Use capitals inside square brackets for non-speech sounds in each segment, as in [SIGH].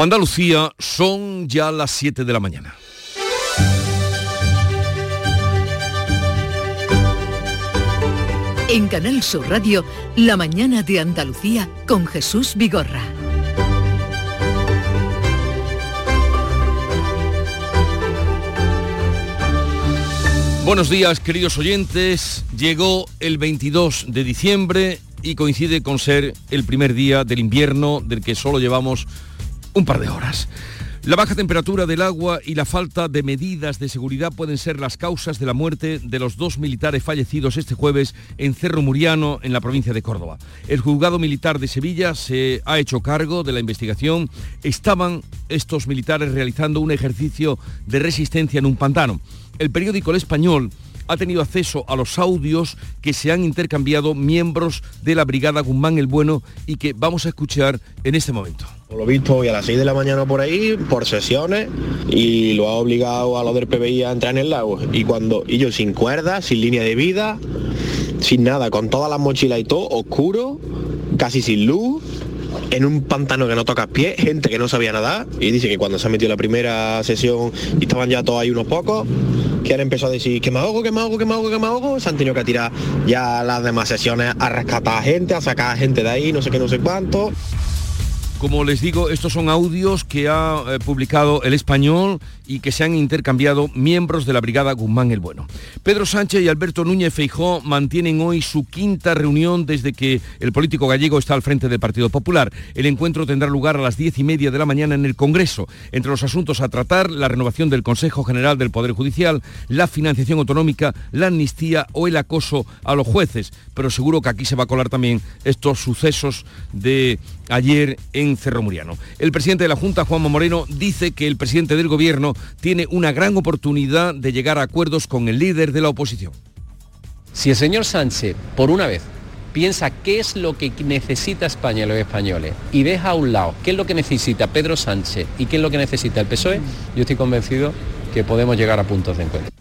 Andalucía son ya las 7 de la mañana. En Canal Sur Radio, La mañana de Andalucía con Jesús Vigorra. Buenos días, queridos oyentes. Llegó el 22 de diciembre y coincide con ser el primer día del invierno del que solo llevamos un par de horas. La baja temperatura del agua y la falta de medidas de seguridad pueden ser las causas de la muerte de los dos militares fallecidos este jueves en Cerro Muriano, en la provincia de Córdoba. El juzgado militar de Sevilla se ha hecho cargo de la investigación. Estaban estos militares realizando un ejercicio de resistencia en un pantano. El periódico El Español ha tenido acceso a los audios que se han intercambiado miembros de la Brigada Guzmán el Bueno y que vamos a escuchar en este momento. Lo visto hoy a las 6 de la mañana por ahí, por sesiones, y lo ha obligado a los del PBI a entrar en el lago. Y cuando ellos sin cuerdas, sin línea de vida, sin nada, con todas las mochilas y todo, oscuro, casi sin luz, en un pantano que no toca pie, gente que no sabía nadar, y dice que cuando se ha metido la primera sesión y estaban ya todos ahí unos pocos, que han empezado a decir que me ahogo, que me ahogo, que me ahogo, que me ahogo, se han tenido que tirar ya las demás sesiones a rescatar a gente, a sacar a gente de ahí, no sé qué, no sé cuánto. Como les digo, estos son audios que ha eh, publicado el español y que se han intercambiado miembros de la Brigada Guzmán el Bueno. Pedro Sánchez y Alberto Núñez Feijó mantienen hoy su quinta reunión desde que el político gallego está al frente del Partido Popular. El encuentro tendrá lugar a las diez y media de la mañana en el Congreso. Entre los asuntos a tratar, la renovación del Consejo General del Poder Judicial, la financiación autonómica, la amnistía o el acoso a los jueces. Pero seguro que aquí se va a colar también estos sucesos de ayer en Cerro Muriano. El presidente de la Junta, Juanma Moreno, dice que el presidente del Gobierno tiene una gran oportunidad de llegar a acuerdos con el líder de la oposición. Si el señor Sánchez, por una vez, piensa qué es lo que necesita España y los españoles y deja a un lado qué es lo que necesita Pedro Sánchez y qué es lo que necesita el PSOE, yo estoy convencido que podemos llegar a puntos de encuentro.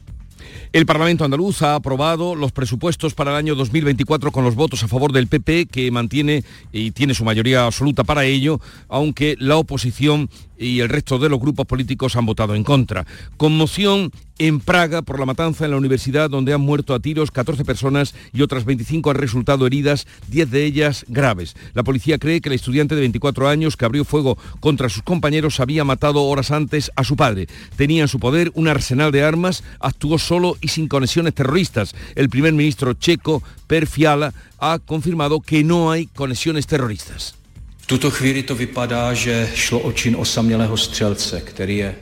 El Parlamento andaluz ha aprobado los presupuestos para el año 2024 con los votos a favor del PP, que mantiene y tiene su mayoría absoluta para ello, aunque la oposición y el resto de los grupos políticos han votado en contra. Conmoción en Praga por la matanza en la universidad donde han muerto a tiros 14 personas y otras 25 han resultado heridas, 10 de ellas graves. La policía cree que el estudiante de 24 años que abrió fuego contra sus compañeros había matado horas antes a su padre. Tenía en su poder un arsenal de armas, actuó solo y sin conexiones terroristas. El primer ministro checo, Per Fiala, ha confirmado que no hay conexiones terroristas.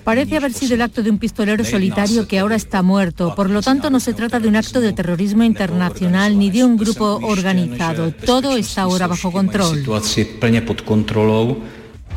Parece haber sido el acto de un pistolero solitario que ahora está muerto. Por lo tanto, no se trata de un acto de terrorismo internacional ni de un grupo organizado. Todo está ahora bajo control.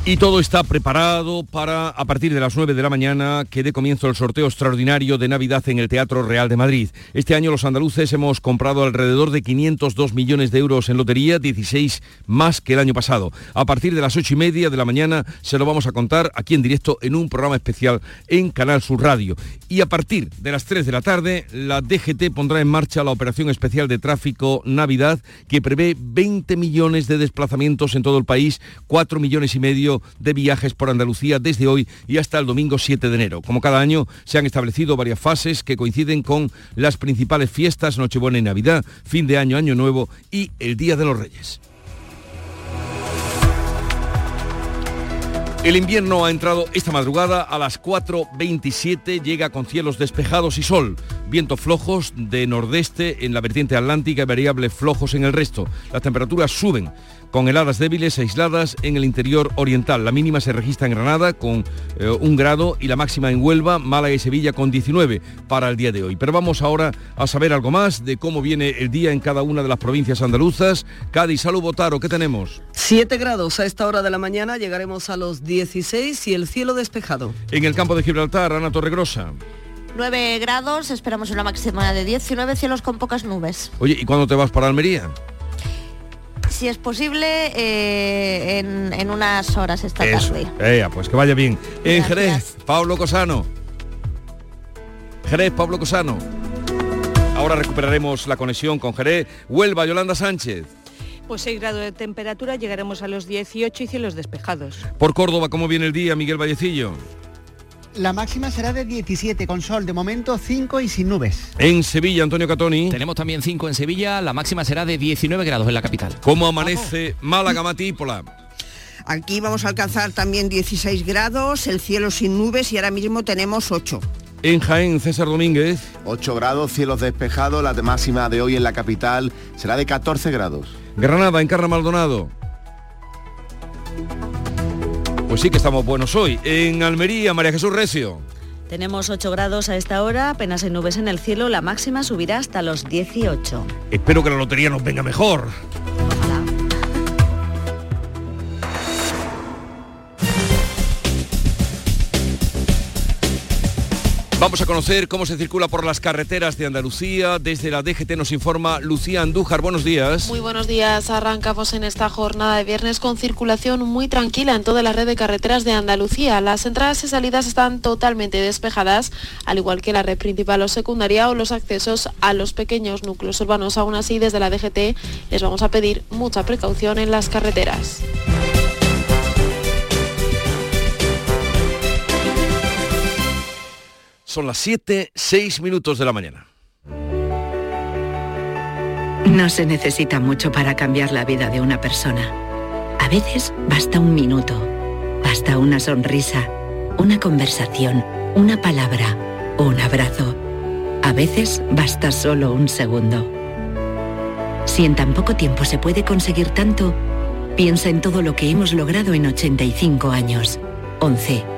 Y todo está preparado para, a partir de las 9 de la mañana, que dé comienzo el sorteo extraordinario de Navidad en el Teatro Real de Madrid. Este año los andaluces hemos comprado alrededor de 502 millones de euros en lotería, 16 más que el año pasado. A partir de las 8 y media de la mañana se lo vamos a contar aquí en directo en un programa especial en Canal Sur Radio. Y a partir de las 3 de la tarde, la DGT pondrá en marcha la operación especial de tráfico Navidad, que prevé 20 millones de desplazamientos en todo el país, 4 millones y medio de viajes por Andalucía desde hoy y hasta el domingo 7 de enero. Como cada año, se han establecido varias fases que coinciden con las principales fiestas, Nochebuena y Navidad, fin de año, Año Nuevo y el Día de los Reyes. El invierno ha entrado esta madrugada a las 4.27, llega con cielos despejados y sol, vientos flojos de nordeste en la vertiente atlántica y variables flojos en el resto. Las temperaturas suben con heladas débiles aisladas en el interior oriental. La mínima se registra en Granada con eh, un grado y la máxima en Huelva, Málaga y Sevilla con 19 para el día de hoy. Pero vamos ahora a saber algo más de cómo viene el día en cada una de las provincias andaluzas. Cádiz, Salud, Botaro, ¿qué tenemos? 7 grados a esta hora de la mañana, llegaremos a los 16 y el cielo despejado. En el campo de Gibraltar, Ana Torregrosa. 9 grados, esperamos una máxima de 19 cielos con pocas nubes. Oye, ¿y cuándo te vas para Almería? Si es posible, eh, en, unas horas esta tarde. pues que vaya bien. En Jerez, Pablo Cosano. Jerez, Pablo Cosano. Ahora recuperaremos la conexión con Jerez. Huelva, Yolanda Sánchez. Pues 6 grados de temperatura, llegaremos a los 18 y cielos despejados. Por Córdoba, ¿cómo viene el día, Miguel Vallecillo? La máxima será de 17 con sol, de momento 5 y sin nubes. En Sevilla, Antonio Catoni. Tenemos también 5 en Sevilla, la máxima será de 19 grados en la capital. ¿Cómo amanece Málaga, Matípola? Aquí vamos a alcanzar también 16 grados, el cielo sin nubes y ahora mismo tenemos 8. En Jaén, César Domínguez. 8 grados, cielos despejados, la máxima de hoy en la capital será de 14 grados. Granada, Encarna Maldonado. Pues sí que estamos buenos hoy. En Almería, María Jesús Recio. Tenemos 8 grados a esta hora, apenas hay nubes en el cielo, la máxima subirá hasta los 18. Espero que la lotería nos venga mejor. Vamos a conocer cómo se circula por las carreteras de Andalucía. Desde la DGT nos informa Lucía Andújar. Buenos días. Muy buenos días. Arrancamos en esta jornada de viernes con circulación muy tranquila en toda la red de carreteras de Andalucía. Las entradas y salidas están totalmente despejadas, al igual que la red principal o secundaria o los accesos a los pequeños núcleos urbanos. Aún así, desde la DGT les vamos a pedir mucha precaución en las carreteras. Son las 7, 6 minutos de la mañana. No se necesita mucho para cambiar la vida de una persona. A veces basta un minuto, basta una sonrisa, una conversación, una palabra o un abrazo. A veces basta solo un segundo. Si en tan poco tiempo se puede conseguir tanto, piensa en todo lo que hemos logrado en 85 años. 11.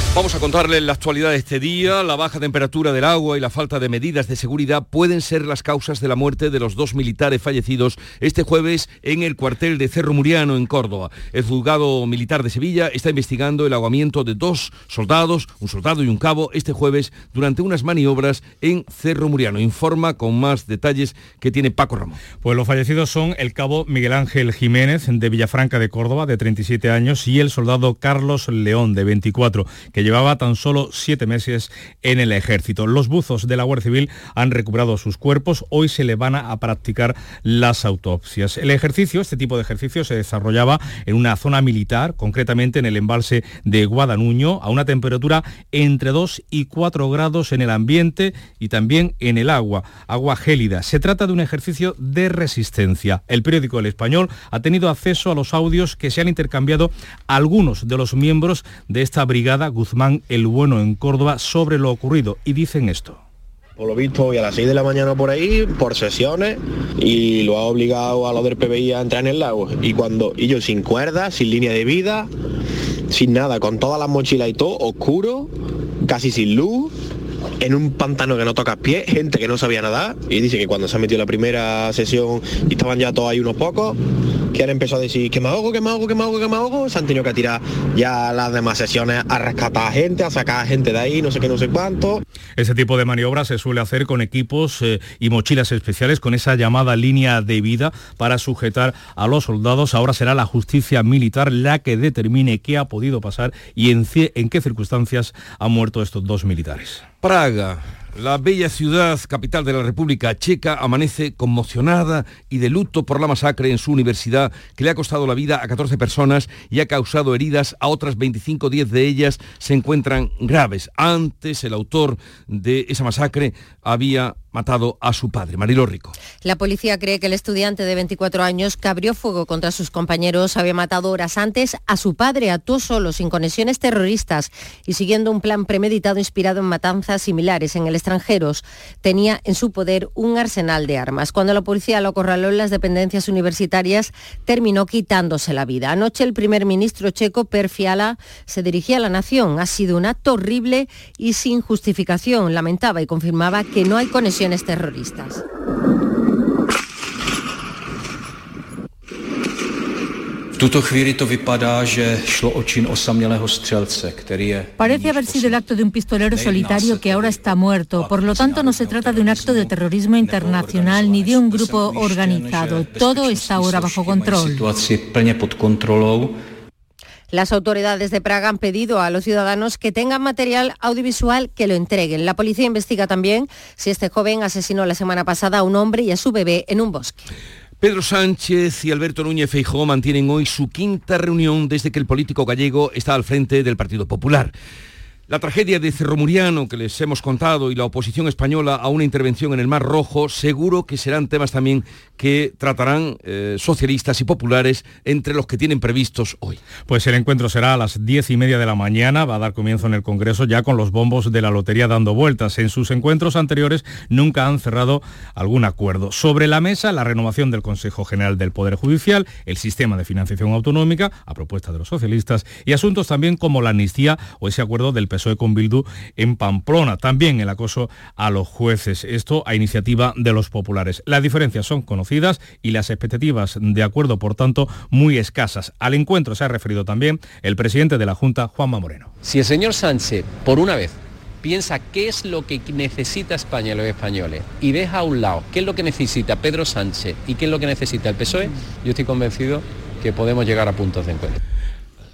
Vamos a contarles la actualidad de este día. La baja temperatura del agua y la falta de medidas de seguridad pueden ser las causas de la muerte de los dos militares fallecidos este jueves en el cuartel de Cerro Muriano, en Córdoba. El juzgado militar de Sevilla está investigando el ahogamiento de dos soldados, un soldado y un cabo, este jueves durante unas maniobras en Cerro Muriano. Informa con más detalles que tiene Paco Ramón. Pues los fallecidos son el cabo Miguel Ángel Jiménez de Villafranca de Córdoba, de 37 años, y el soldado Carlos León, de 24, que llevaba tan solo siete meses en el ejército. Los buzos de la Guardia Civil han recuperado sus cuerpos, hoy se le van a practicar las autopsias. El ejercicio, este tipo de ejercicio, se desarrollaba en una zona militar, concretamente en el embalse de Guadanuño, a una temperatura entre 2 y 4 grados en el ambiente y también en el agua, agua gélida. Se trata de un ejercicio de resistencia. El periódico El Español ha tenido acceso a los audios que se han intercambiado algunos de los miembros de esta brigada Guzmán el Bueno en Córdoba sobre lo ocurrido y dicen esto. Por lo visto hoy a las 6 de la mañana por ahí, por sesiones, y lo ha obligado a los del PBI a entrar en el lago. Y cuando ellos sin cuerdas, sin línea de vida, sin nada, con todas las mochilas y todo, oscuro, casi sin luz, en un pantano que no toca pie, gente que no sabía nadar, y dice que cuando se ha metido la primera sesión y estaban ya todos ahí unos pocos, que han empezado a decir que me ahogo, que me ahogo, que me ahogo, que me ahogo, se han tenido que tirar ya las demás sesiones a rescatar a gente, a sacar a gente de ahí, no sé qué, no sé cuánto. Ese tipo de maniobras se suele hacer con equipos eh, y mochilas especiales, con esa llamada línea de vida para sujetar a los soldados. Ahora será la justicia militar la que determine qué ha podido pasar y en, en qué circunstancias han muerto estos dos militares. Praga. La bella ciudad capital de la República Checa amanece conmocionada y de luto por la masacre en su universidad que le ha costado la vida a 14 personas y ha causado heridas a otras 25, 10 de ellas se encuentran graves. Antes el autor de esa masacre había matado a su padre, Marilo Rico. La policía cree que el estudiante de 24 años que abrió fuego contra sus compañeros había matado horas antes a su padre, actuó solo, sin conexiones terroristas y siguiendo un plan premeditado inspirado en matanzas similares en el extranjero. Tenía en su poder un arsenal de armas. Cuando la policía lo acorraló en las dependencias universitarias, terminó quitándose la vida. Anoche el primer ministro checo, Per Fiala, se dirigía a la nación. Ha sido un acto horrible y sin justificación. Lamentaba y confirmaba que no hay conexión terroristas. Parece haber sido el acto de un pistolero solitario que ahora está muerto. Por lo tanto, no se trata de un acto de terrorismo internacional ni de un grupo organizado. Todo está ahora bajo control. Las autoridades de Praga han pedido a los ciudadanos que tengan material audiovisual que lo entreguen. La policía investiga también si este joven asesinó la semana pasada a un hombre y a su bebé en un bosque. Pedro Sánchez y Alberto Núñez Feijóo mantienen hoy su quinta reunión desde que el político gallego está al frente del Partido Popular. La tragedia de Cerro Muriano que les hemos contado y la oposición española a una intervención en el Mar Rojo seguro que serán temas también que tratarán eh, socialistas y populares entre los que tienen previstos hoy. Pues el encuentro será a las diez y media de la mañana, va a dar comienzo en el Congreso ya con los bombos de la lotería dando vueltas. En sus encuentros anteriores nunca han cerrado algún acuerdo. Sobre la mesa, la renovación del Consejo General del Poder Judicial, el sistema de financiación autonómica, a propuesta de los socialistas, y asuntos también como la amnistía o ese acuerdo del PSOE con Bildu en Pamplona. También el acoso a los jueces. Esto a iniciativa de los populares. Las diferencias son conocidas y las expectativas de acuerdo, por tanto, muy escasas. Al encuentro se ha referido también el presidente de la Junta, Juanma Moreno. Si el señor Sánchez, por una vez, piensa qué es lo que necesita España y los españoles y deja a un lado qué es lo que necesita Pedro Sánchez y qué es lo que necesita el PSOE, yo estoy convencido que podemos llegar a puntos de encuentro.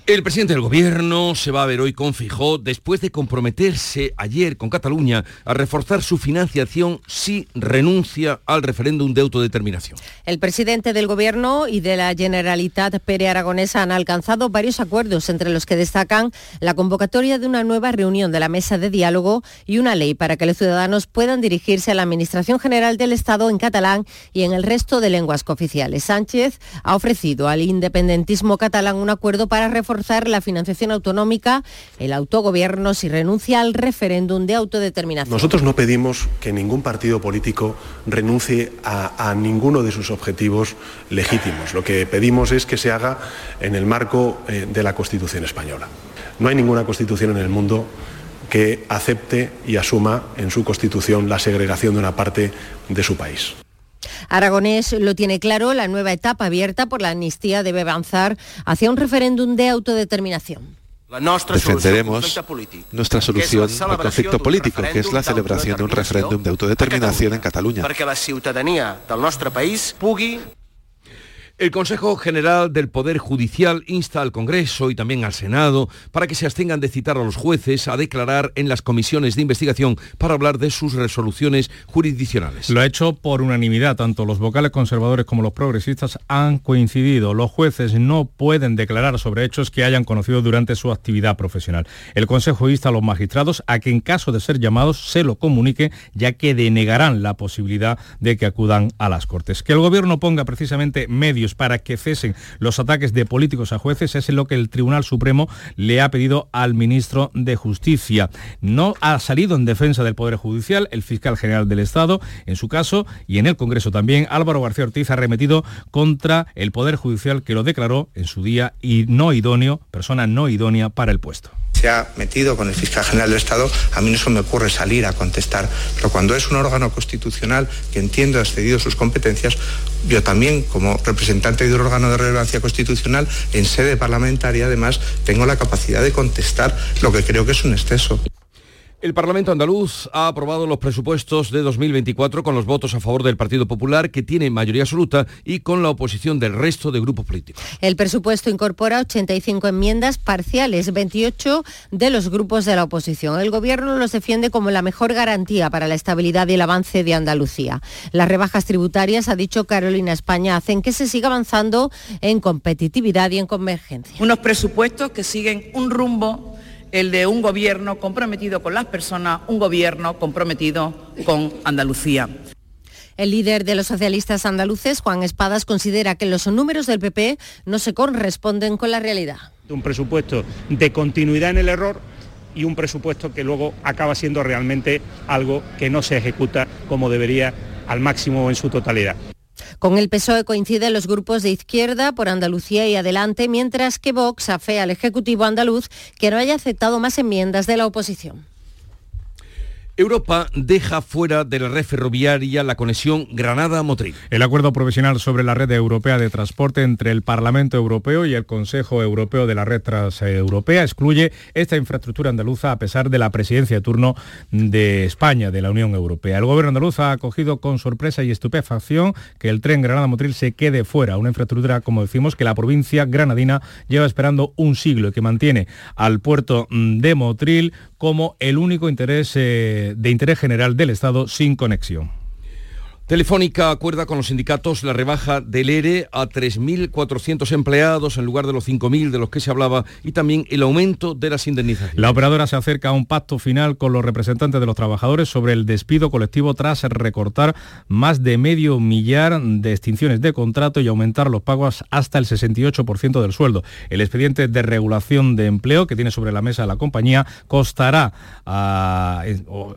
El presidente del gobierno se va a ver hoy con Fijó después de comprometerse ayer con Cataluña a reforzar su financiación si renuncia al referéndum de autodeterminación. El presidente del gobierno y de la Generalitat Pere Aragonesa han alcanzado varios acuerdos entre los que destacan la convocatoria de una nueva reunión de la mesa de diálogo y una ley para que los ciudadanos puedan dirigirse a la Administración General del Estado en catalán y en el resto de lenguas cooficiales. Sánchez ha ofrecido al independentismo catalán un acuerdo para reforzar la financiación autonómica, el autogobierno si renuncia al referéndum de autodeterminación. Nosotros no pedimos que ningún partido político renuncie a, ninguno de sus objetivos legítimos. Lo que pedimos es que se haga en el marco eh, de la Constitución española. No hay ninguna constitución en el mundo que acepte y asuma en su constitución la segregación de una parte de su país. Aragonés lo tiene claro, la nueva etapa abierta por la amnistía debe avanzar hacia un referéndum de autodeterminación. Defenderemos nuestra solución al conflicto político, que es la celebración de un referéndum de autodeterminación en Cataluña. El Consejo General del Poder Judicial insta al Congreso y también al Senado para que se abstengan de citar a los jueces a declarar en las comisiones de investigación para hablar de sus resoluciones jurisdiccionales. Lo ha hecho por unanimidad. Tanto los vocales conservadores como los progresistas han coincidido. Los jueces no pueden declarar sobre hechos que hayan conocido durante su actividad profesional. El Consejo insta a los magistrados a que en caso de ser llamados se lo comunique, ya que denegarán la posibilidad de que acudan a las Cortes. Que el Gobierno ponga precisamente medios para que cesen los ataques de políticos a jueces es lo que el Tribunal Supremo le ha pedido al ministro de Justicia. No ha salido en defensa del Poder Judicial el fiscal general del Estado, en su caso, y en el Congreso también, Álvaro García Ortiz ha remetido contra el Poder Judicial que lo declaró en su día y no idóneo, persona no idónea para el puesto se ha metido con el fiscal general del Estado, a mí no se me ocurre salir a contestar. Pero cuando es un órgano constitucional que entiendo ha excedido sus competencias, yo también, como representante de un órgano de relevancia constitucional, en sede parlamentaria, además, tengo la capacidad de contestar lo que creo que es un exceso. El Parlamento andaluz ha aprobado los presupuestos de 2024 con los votos a favor del Partido Popular, que tiene mayoría absoluta, y con la oposición del resto de grupos políticos. El presupuesto incorpora 85 enmiendas parciales, 28 de los grupos de la oposición. El Gobierno los defiende como la mejor garantía para la estabilidad y el avance de Andalucía. Las rebajas tributarias, ha dicho Carolina España, hacen que se siga avanzando en competitividad y en convergencia. Unos presupuestos que siguen un rumbo el de un gobierno comprometido con las personas, un gobierno comprometido con Andalucía. El líder de los socialistas andaluces, Juan Espadas, considera que los números del PP no se corresponden con la realidad. Un presupuesto de continuidad en el error y un presupuesto que luego acaba siendo realmente algo que no se ejecuta como debería al máximo en su totalidad. Con el PSOE coinciden los grupos de izquierda por Andalucía y adelante, mientras que Vox afea al Ejecutivo andaluz que no haya aceptado más enmiendas de la oposición. Europa deja fuera de la red ferroviaria la conexión Granada-Motril. El acuerdo provisional sobre la red europea de transporte entre el Parlamento Europeo y el Consejo Europeo de la red transeuropea excluye esta infraestructura andaluza a pesar de la presidencia de turno de España de la Unión Europea. El gobierno andaluz ha acogido con sorpresa y estupefacción que el tren Granada-Motril se quede fuera, una infraestructura, como decimos, que la provincia granadina lleva esperando un siglo y que mantiene al puerto de Motril como el único interés eh, de interés general del Estado sin conexión. Telefónica acuerda con los sindicatos la rebaja del ERE a 3.400 empleados en lugar de los 5.000 de los que se hablaba y también el aumento de las indemnizaciones. La operadora se acerca a un pacto final con los representantes de los trabajadores sobre el despido colectivo tras recortar más de medio millar de extinciones de contrato y aumentar los pagos hasta el 68% del sueldo. El expediente de regulación de empleo que tiene sobre la mesa la compañía costará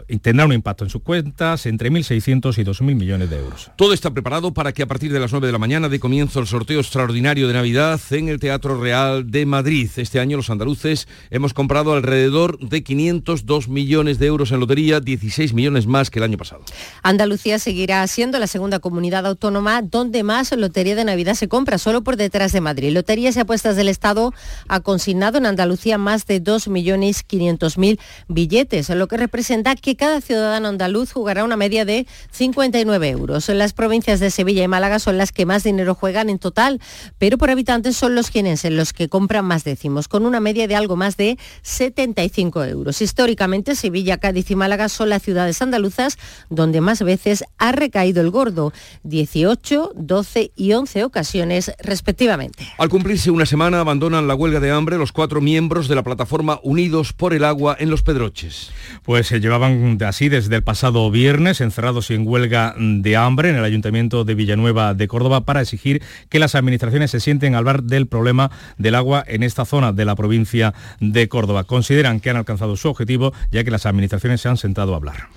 y tendrá un impacto en sus cuentas entre 1.600 y 2.000 millones de euros. Todo está preparado para que a partir de las 9 de la mañana de comienzo el sorteo extraordinario de Navidad en el Teatro Real de Madrid. Este año los andaluces hemos comprado alrededor de 502 millones de euros en lotería, 16 millones más que el año pasado. Andalucía seguirá siendo la segunda comunidad autónoma donde más lotería de Navidad se compra, solo por detrás de Madrid. Loterías y apuestas del Estado ha consignado en Andalucía más de 2.500.000 billetes, lo que representa que cada ciudadano andaluz jugará una media de 59 euros. Las provincias de Sevilla y Málaga son las que más dinero juegan en total, pero por habitantes son los en los que compran más décimos, con una media de algo más de 75 euros. Históricamente, Sevilla, Cádiz y Málaga son las ciudades andaluzas donde más veces ha recaído el gordo, 18, 12 y 11 ocasiones respectivamente. Al cumplirse una semana, abandonan la huelga de hambre los cuatro miembros de la plataforma Unidos por el Agua en Los Pedroches. Pues se llevaban así desde el pasado viernes, encerrados en huelga de hambre en el Ayuntamiento de Villanueva de Córdoba para exigir que las administraciones se sienten al bar del problema del agua en esta zona de la provincia de Córdoba. Consideran que han alcanzado su objetivo ya que las administraciones se han sentado a hablar.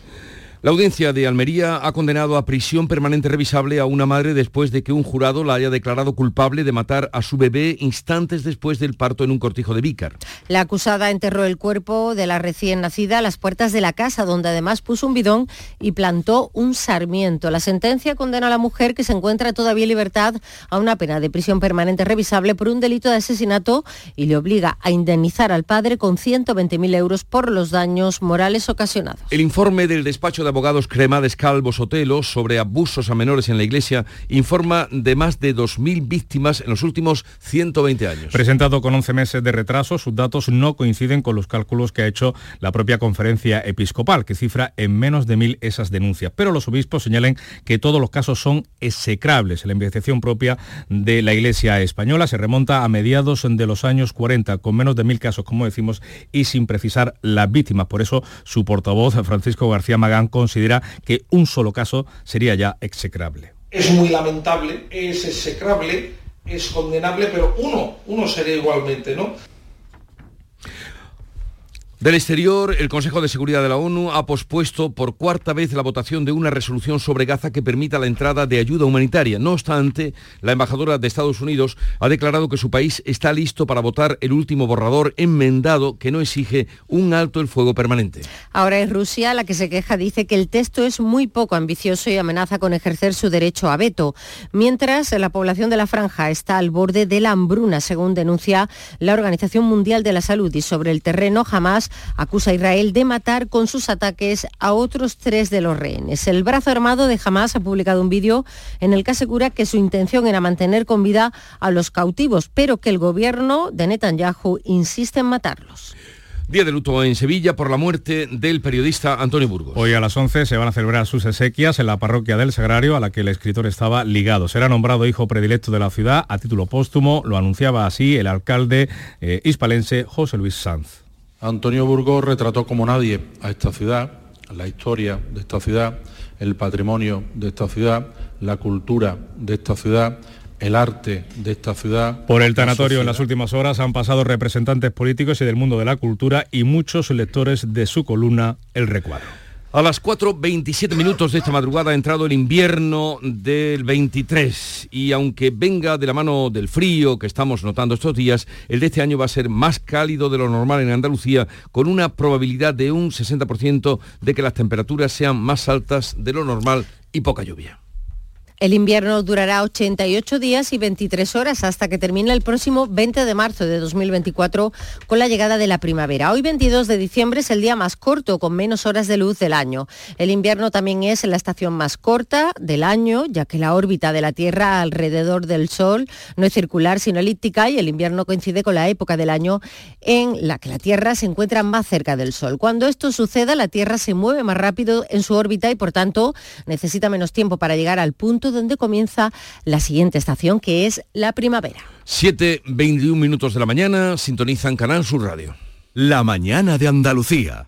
La audiencia de Almería ha condenado a prisión permanente revisable a una madre después de que un jurado la haya declarado culpable de matar a su bebé instantes después del parto en un cortijo de Vícar. La acusada enterró el cuerpo de la recién nacida a las puertas de la casa, donde además puso un bidón y plantó un sarmiento. La sentencia condena a la mujer que se encuentra todavía en libertad a una pena de prisión permanente revisable por un delito de asesinato y le obliga a indemnizar al padre con 120.000 euros por los daños morales ocasionados. El informe del despacho de abogados Cremades Calvo Sotelo sobre abusos a menores en la Iglesia informa de más de 2.000 víctimas en los últimos 120 años. Presentado con 11 meses de retraso, sus datos no coinciden con los cálculos que ha hecho la propia conferencia episcopal, que cifra en menos de mil esas denuncias. Pero los obispos señalan que todos los casos son execrables. La investigación propia de la Iglesia española se remonta a mediados de los años 40, con menos de mil casos, como decimos, y sin precisar las víctimas. Por eso su portavoz, Francisco García Magán, considera que un solo caso sería ya execrable. Es muy lamentable, es execrable, es condenable, pero uno, uno sería igualmente, ¿no? Del exterior, el Consejo de Seguridad de la ONU ha pospuesto por cuarta vez la votación de una resolución sobre Gaza que permita la entrada de ayuda humanitaria. No obstante, la embajadora de Estados Unidos ha declarado que su país está listo para votar el último borrador enmendado que no exige un alto el fuego permanente. Ahora es Rusia la que se queja, dice que el texto es muy poco ambicioso y amenaza con ejercer su derecho a veto, mientras la población de la franja está al borde de la hambruna, según denuncia la Organización Mundial de la Salud y sobre el terreno jamás acusa a Israel de matar con sus ataques a otros tres de los rehenes. El brazo armado de Hamas ha publicado un vídeo en el que asegura que su intención era mantener con vida a los cautivos, pero que el gobierno de Netanyahu insiste en matarlos. Día de luto en Sevilla por la muerte del periodista Antonio Burgos. Hoy a las 11 se van a celebrar sus exequias en la parroquia del Sagrario a la que el escritor estaba ligado. Será nombrado hijo predilecto de la ciudad a título póstumo, lo anunciaba así el alcalde eh, hispalense José Luis Sanz. Antonio Burgos retrató como nadie a esta ciudad, la historia de esta ciudad, el patrimonio de esta ciudad, la cultura de esta ciudad, el arte de esta ciudad. Por el tanatorio en las últimas horas han pasado representantes políticos y del mundo de la cultura y muchos lectores de su columna El Recuadro. A las 4.27 minutos de esta madrugada ha entrado el invierno del 23 y aunque venga de la mano del frío que estamos notando estos días, el de este año va a ser más cálido de lo normal en Andalucía con una probabilidad de un 60% de que las temperaturas sean más altas de lo normal y poca lluvia. El invierno durará 88 días y 23 horas hasta que termine el próximo 20 de marzo de 2024 con la llegada de la primavera. Hoy 22 de diciembre es el día más corto con menos horas de luz del año. El invierno también es la estación más corta del año ya que la órbita de la Tierra alrededor del Sol no es circular sino elíptica y el invierno coincide con la época del año en la que la Tierra se encuentra más cerca del Sol. Cuando esto suceda la Tierra se mueve más rápido en su órbita y por tanto necesita menos tiempo para llegar al punto donde comienza la siguiente estación, que es la primavera. 7.21 minutos de la mañana, sintonizan Canal Sur Radio. La mañana de Andalucía.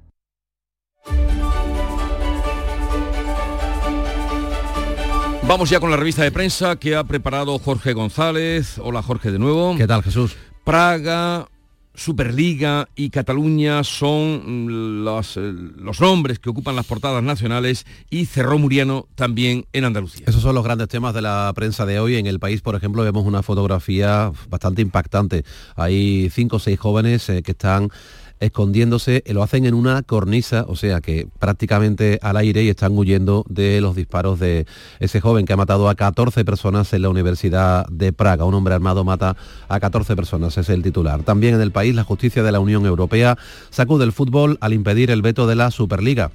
Vamos ya con la revista de prensa que ha preparado Jorge González. Hola Jorge de nuevo. ¿Qué tal Jesús? Praga, Superliga y Cataluña son los, eh, los, nombres que ocupan las portadas nacionales y Cerró Muriano también en Andalucía. Esos son los grandes temas de la prensa de hoy. En el país, por ejemplo, vemos una fotografía bastante impactante. Hay cinco o seis jóvenes eh, que están escondiéndose, lo hacen en una cornisa, o sea que prácticamente al aire y están huyendo de los disparos de ese joven que ha matado a 14 personas en la Universidad de Praga. Un hombre armado mata a 14 personas, es el titular. También en el país la justicia de la Unión Europea sacude el fútbol al impedir el veto de la Superliga.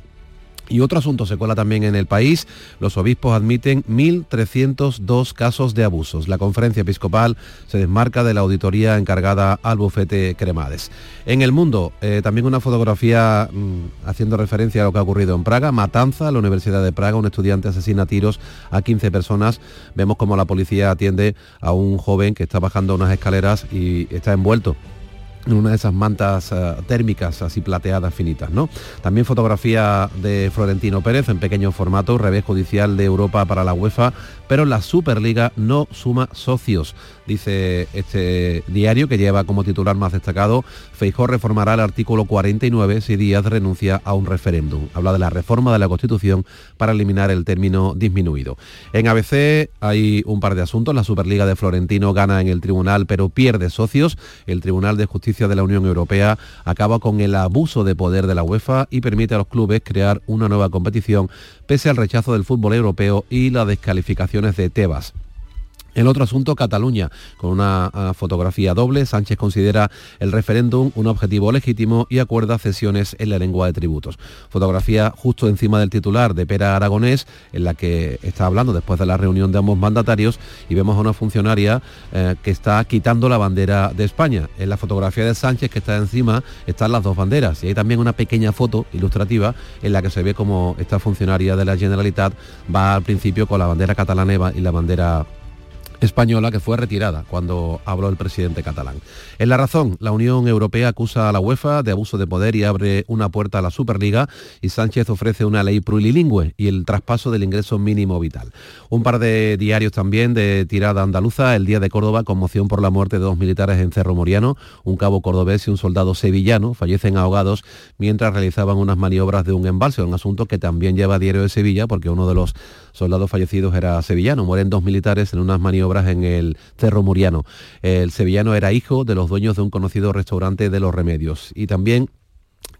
Y otro asunto se cola también en el país. Los obispos admiten 1.302 casos de abusos. La conferencia episcopal se desmarca de la auditoría encargada al bufete Cremades. En el mundo, eh, también una fotografía mm, haciendo referencia a lo que ha ocurrido en Praga. Matanza, la Universidad de Praga, un estudiante asesina a tiros a 15 personas. Vemos como la policía atiende a un joven que está bajando unas escaleras y está envuelto en una de esas mantas eh, térmicas así plateadas finitas, ¿no? También fotografía de Florentino Pérez en pequeño formato, revés judicial de Europa para la UEFA, pero la Superliga no suma socios, dice este diario que lleva como titular más destacado, Feijó reformará el artículo 49 si Díaz renuncia a un referéndum. Habla de la reforma de la Constitución para eliminar el término disminuido. En ABC hay un par de asuntos, la Superliga de Florentino gana en el tribunal pero pierde socios, el Tribunal de Justicia de la Unión Europea acaba con el abuso de poder de la UEFA y permite a los clubes crear una nueva competición pese al rechazo del fútbol europeo y las de Tebas. El otro asunto, Cataluña, con una fotografía doble, Sánchez considera el referéndum un objetivo legítimo y acuerda cesiones en la lengua de tributos. Fotografía justo encima del titular de Pera Aragonés, en la que está hablando después de la reunión de ambos mandatarios y vemos a una funcionaria eh, que está quitando la bandera de España. En la fotografía de Sánchez que está encima están las dos banderas y hay también una pequeña foto ilustrativa en la que se ve como esta funcionaria de la Generalitat va al principio con la bandera catalana y la bandera española que fue retirada cuando habló el presidente catalán. En la razón, la Unión Europea acusa a la UEFA de abuso de poder y abre una puerta a la Superliga y Sánchez ofrece una ley plurilingüe y el traspaso del ingreso mínimo vital. Un par de diarios también de tirada andaluza, el Día de Córdoba, conmoción por la muerte de dos militares en Cerro Moriano, un cabo cordobés y un soldado sevillano fallecen ahogados mientras realizaban unas maniobras de un embalse, un asunto que también lleva Diario de Sevilla porque uno de los soldados fallecidos era sevillano. Mueren dos militares en unas maniobras en el Cerro Muriano. El sevillano era hijo de los dueños de un conocido restaurante de Los Remedios. Y también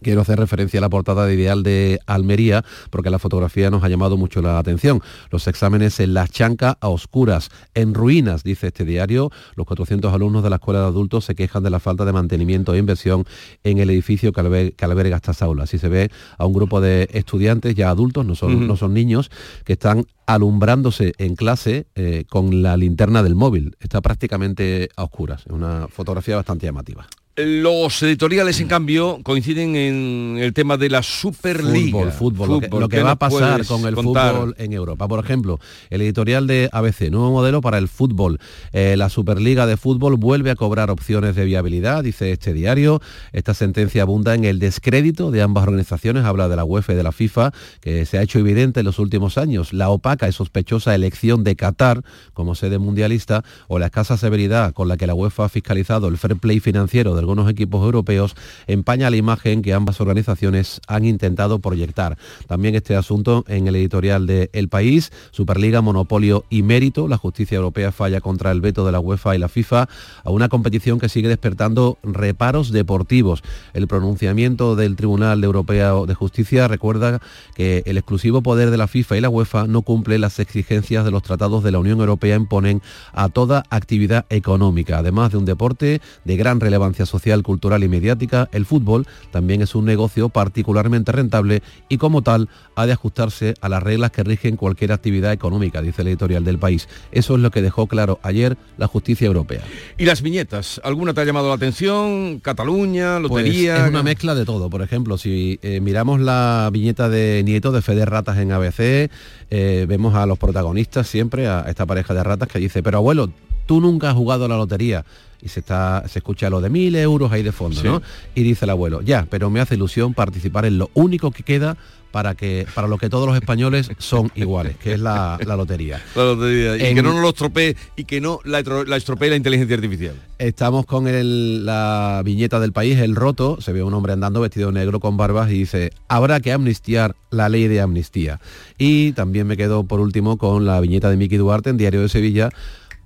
Quiero hacer referencia a la portada de Ideal de Almería porque la fotografía nos ha llamado mucho la atención. Los exámenes en la chanca a oscuras, en ruinas, dice este diario. Los 400 alumnos de la Escuela de Adultos se quejan de la falta de mantenimiento e inversión en el edificio que alberga, estas aulas. Así se ve a un grupo de estudiantes ya adultos, no son, no son niños, que están alumbrándose en clase eh, con la linterna del móvil. Está prácticamente a oscuras. Es una fotografía bastante llamativa. Los editoriales, en cambio, coinciden en el tema de la Superliga. Fútbol, fútbol. Lo que, va a pasar con el fútbol en Europa. Por ejemplo, el editorial de ABC, nuevo modelo para el fútbol. Eh, la Superliga de fútbol vuelve a cobrar opciones de viabilidad, dice este diario. Esta sentencia abunda en el descrédito de ambas organizaciones, habla de la UEFA y de la FIFA, que se ha hecho evidente en los últimos años. La opaca y sospechosa elección de Qatar como sede mundialista o la escasa severidad con la que la UEFA ha fiscalizado el fair play financiero del algunos equipos europeos empaña la imagen que ambas organizaciones han intentado proyectar. También este asunto en el editorial de El País, Superliga, Monopolio y Mérito. La justicia europea falla contra el veto de la UEFA y la FIFA a una competición que sigue despertando reparos deportivos. El pronunciamiento del Tribunal Europeo de Justicia recuerda que el exclusivo poder de la FIFA y la UEFA no cumple las exigencias de los tratados de la Unión Europea imponen a toda actividad económica, además de un deporte de gran relevancia social social, cultural y mediática, el fútbol también es un negocio particularmente rentable y como tal ha de ajustarse a las reglas que rigen cualquier actividad económica, dice el editorial del país. Eso es lo que dejó claro ayer la justicia europea. ¿Y las viñetas? ¿Alguna te ha llamado la atención? ¿Cataluña? ¿Lotería? Pues es una mezcla de todo. Por ejemplo, si eh, miramos la viñeta de Nieto de Fede Ratas en ABC, eh, vemos a los protagonistas siempre, a esta pareja de ratas que dice, pero abuelo, tú nunca has jugado a la lotería y se está se escucha lo de mil euros ahí de fondo, ¿no? Y dice el abuelo, ya, pero me hace ilusión participar en lo único que queda para que para lo que todos los españoles son iguales, que es la, lotería. [LAUGHS] La lotería. Y que no nos lo estropee y que no la, la estropee la inteligencia artificial. Estamos con el, la viñeta del país, el roto, se ve un hombre andando vestido negro con barbas y dice, habrá que amnistiar la ley de amnistía. Y también me quedo por último con la viñeta de Miki Duarte en Diario de Sevilla,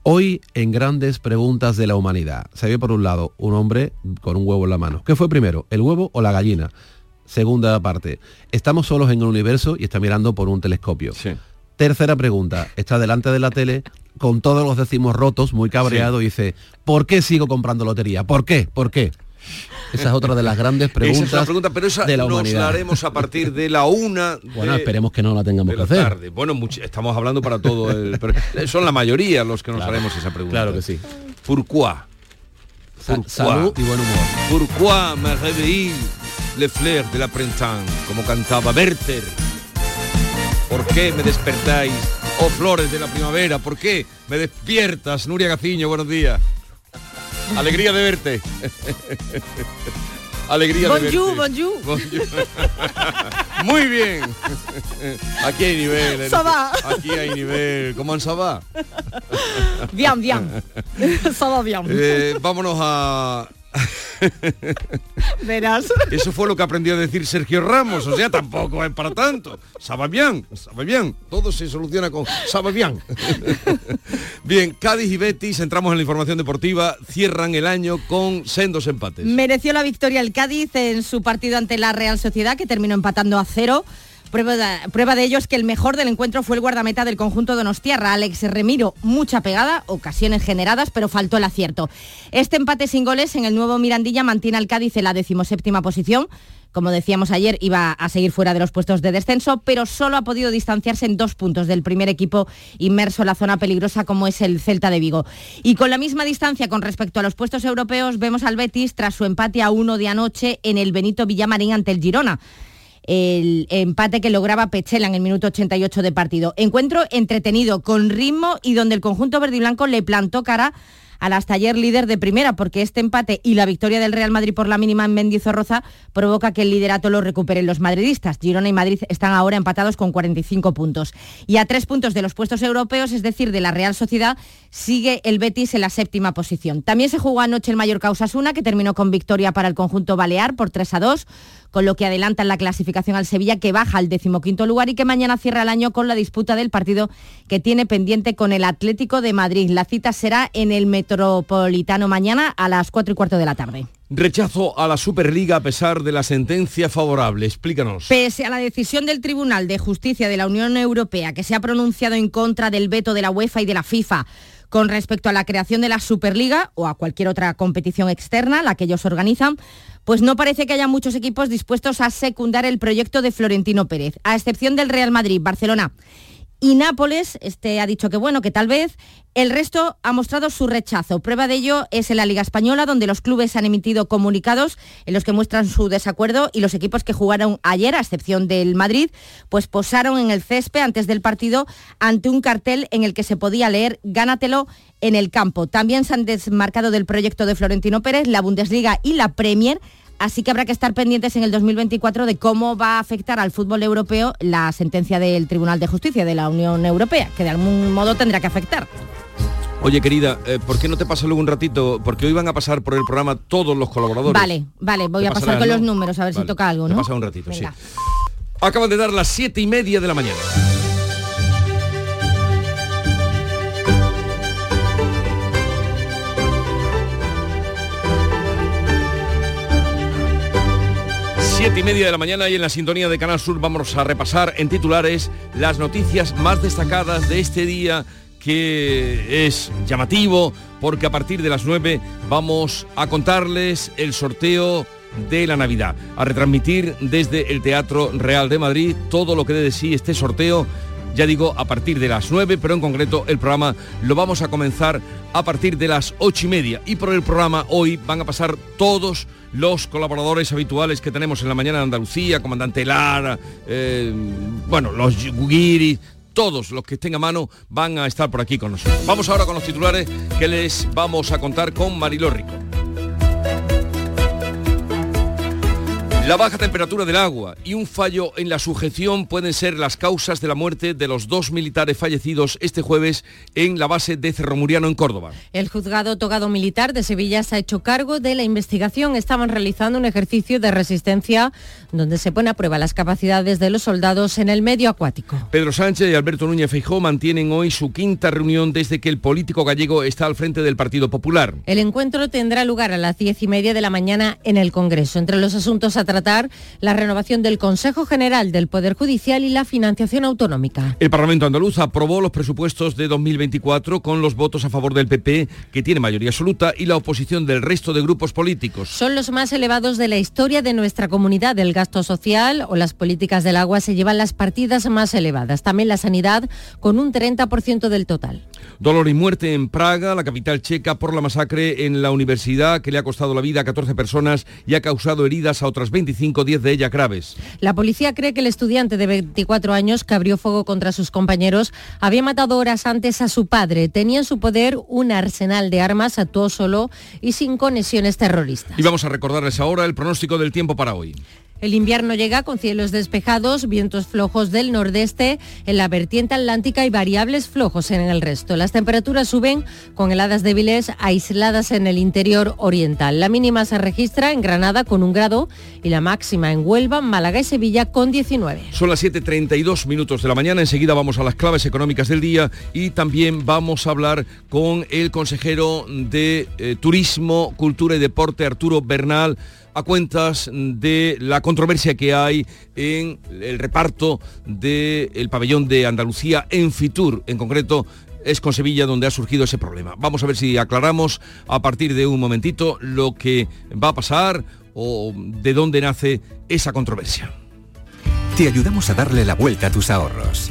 Hoy en grandes preguntas de la humanidad. Se ve por un lado un hombre con un huevo en la mano. ¿Qué fue primero, el huevo o la gallina? Segunda parte, estamos solos en el universo y está mirando por un telescopio. Tercera pregunta, está delante de la tele con todos los decimos rotos, muy cabreado, y dice, ¿por qué sigo comprando lotería? ¿Por qué? ¿Por qué? Esa es otra de las grandes preguntas esa es pregunta, pero esa de la nos la haremos a partir de la una. bueno, esperemos que no la tengamos que hacer. Bueno, estamos hablando para todo el. son la mayoría los que nos haremos esa pregunta. Claro que sí. Pourquoi? Salud y buen humor. Pourquoi me réveille le fleurs de la printemps? Como cantaba Werther. ¿Por qué me despertáis? Oh flores de la primavera, ¿por qué me despiertas? Nuria Gaciño, buenos días. Alegría de verte. Alegría de verte. Bonjour, bonjour. Muy bien. Aquí hay nivel. ¿eh? Aquí hay nivel. ¿Cómo en Sabá? Bien, bien. Ça bien. Eh, vámonos a [LAUGHS] Verás. Eso fue lo que aprendió a decir Sergio Ramos, o sea, tampoco es para tanto. Sabe bien, sabe bien. Todo se soluciona con sabe bien. [LAUGHS] bien, Cádiz y Betis, entramos en la información deportiva, cierran el año con sendos empates. Mereció la victoria el Cádiz en su partido ante la Real Sociedad, que terminó empatando a cero. Prueba de, ello es que el mejor del encuentro fue el guardameta del conjunto de Donostierra, Alex Remiro. Mucha pegada, ocasiones generadas, pero faltó el acierto. Este empate sin goles en el nuevo Mirandilla mantiene al Cádiz en la decimoséptima posición. Como decíamos ayer, iba a seguir fuera de los puestos de descenso, pero solo ha podido distanciarse en dos puntos del primer equipo inmerso en la zona peligrosa como es el Celta de Vigo. Y con la misma distancia con respecto a los puestos europeos, vemos al Betis tras su empate a uno de anoche en el Benito Villamarín ante el Girona el empate que lograba Pechela en el minuto 88 de partido. Encuentro entretenido, con ritmo y donde el conjunto verde y blanco le plantó cara al hasta ayer líder de primera, porque este empate y la victoria del Real Madrid por la mínima en Mendizorroza provoca que el liderato lo recuperen los madridistas. Girona y Madrid están ahora empatados con 45 puntos. Y a tres puntos de los puestos europeos, es decir, de la Real Sociedad, sigue el Betis en la séptima posición. También se jugó anoche el Mallorca Osasuna, que terminó con victoria para el conjunto balear por 3 a 2 con lo que adelantan la clasificación al Sevilla, que baja al decimoquinto lugar y que mañana cierra el año con la disputa del partido que tiene pendiente con el Atlético de Madrid. La cita será en el Metropolitano mañana a las 4 y cuarto de la tarde. Rechazo a la Superliga a pesar de la sentencia favorable. Explícanos. Pese a la decisión del Tribunal de Justicia de la Unión Europea, que se ha pronunciado en contra del veto de la UEFA y de la FIFA, con respecto a la creación de la Superliga o a cualquier otra competición externa, la que ellos organizan, pues no parece que haya muchos equipos dispuestos a secundar el proyecto de Florentino Pérez, a excepción del Real Madrid, Barcelona y Nápoles, este ha dicho que bueno, que tal vez el resto ha mostrado su rechazo. Prueba de ello es en la Liga Española, donde los clubes han emitido comunicados en los que muestran su desacuerdo y los equipos que jugaron ayer, a excepción del Madrid, pues posaron en el césped antes del partido ante un cartel en el que se podía leer Gánatelo en el campo. También se han desmarcado del proyecto de Florentino Pérez la Bundesliga y la Premier Así que habrá que estar pendientes en el 2024 de cómo va a afectar al fútbol europeo la sentencia del Tribunal de Justicia de la Unión Europea, que de algún modo tendrá que afectar. Oye, querida, eh, ¿por qué no te pasa luego un ratito? Porque hoy van a pasar por el programa todos los colaboradores. Vale, vale, voy a pasar con los números a ver si toca algo, ¿no? pasa un ratito, sí. Acaban de dar las siete y media de la mañana. Siete y media de la mañana y en la sintonía de Canal Sur vamos a repasar en titulares las noticias más destacadas de este día que es llamativo porque a partir de las 9 vamos a contarles el sorteo de la Navidad, a retransmitir desde el Teatro Real de Madrid todo lo que dé de sí este sorteo ya digo, a partir de las 9, pero en concreto el programa lo vamos a comenzar a partir de las 8 y media. Y por el programa hoy van a pasar todos los colaboradores habituales que tenemos en la mañana de Andalucía, comandante Lara, eh, bueno, los guiris, todos los que estén a mano van a estar por aquí con nosotros. Vamos ahora con los titulares que les vamos a contar con Mariló Rico. La baja temperatura del agua y un fallo en la sujeción pueden ser las causas de la muerte de los dos militares fallecidos este jueves en la base de Cerro Muriano en Córdoba. El juzgado togado militar de Sevilla se ha hecho cargo de la investigación. Estaban realizando un ejercicio de resistencia donde se pone a prueba las capacidades de los soldados en el medio acuático. Pedro Sánchez y Alberto Núñez Feijó mantienen hoy su quinta reunión desde que el político gallego está al frente del Partido Popular. El encuentro tendrá lugar a las diez y media de la mañana en el Congreso. Entre los asuntos a tratar la renovación del Consejo General del Poder Judicial y la financiación autonómica. El Parlamento andaluz aprobó los presupuestos de 2024 con los votos a favor del PP, que tiene mayoría absoluta, y la oposición del resto de grupos políticos. Son los más elevados de la historia de nuestra comunidad. El gasto social o las políticas del agua se llevan las partidas más elevadas. También la sanidad con un 30% del total. Dolor y muerte en Praga, la capital checa, por la masacre en la universidad que le ha costado la vida a 14 personas y ha causado heridas a otras 20 25, 10 de ellas graves. La policía cree que el estudiante de 24 años que abrió fuego contra sus compañeros había matado horas antes a su padre. Tenía en su poder un arsenal de armas, actuó solo y sin conexiones terroristas. Y vamos a recordarles ahora el pronóstico del tiempo para hoy. El invierno llega con cielos despejados, vientos flojos del nordeste en la vertiente atlántica y variables flojos en el resto. Las temperaturas suben con heladas débiles aisladas en el interior oriental. La mínima se registra en Granada con un grado y la máxima en Huelva, Málaga y Sevilla con 19. Son las 7.32 minutos de la mañana. Enseguida vamos a las claves económicas del día y también vamos a hablar con el consejero de eh, Turismo, Cultura y Deporte, Arturo Bernal a cuentas de la controversia que hay en el reparto del pabellón de Andalucía en Fitur, en concreto es con Sevilla donde ha surgido ese problema. Vamos a ver si aclaramos a partir de un momentito lo que va a pasar o de dónde nace esa controversia. Te ayudamos a darle la vuelta a tus ahorros.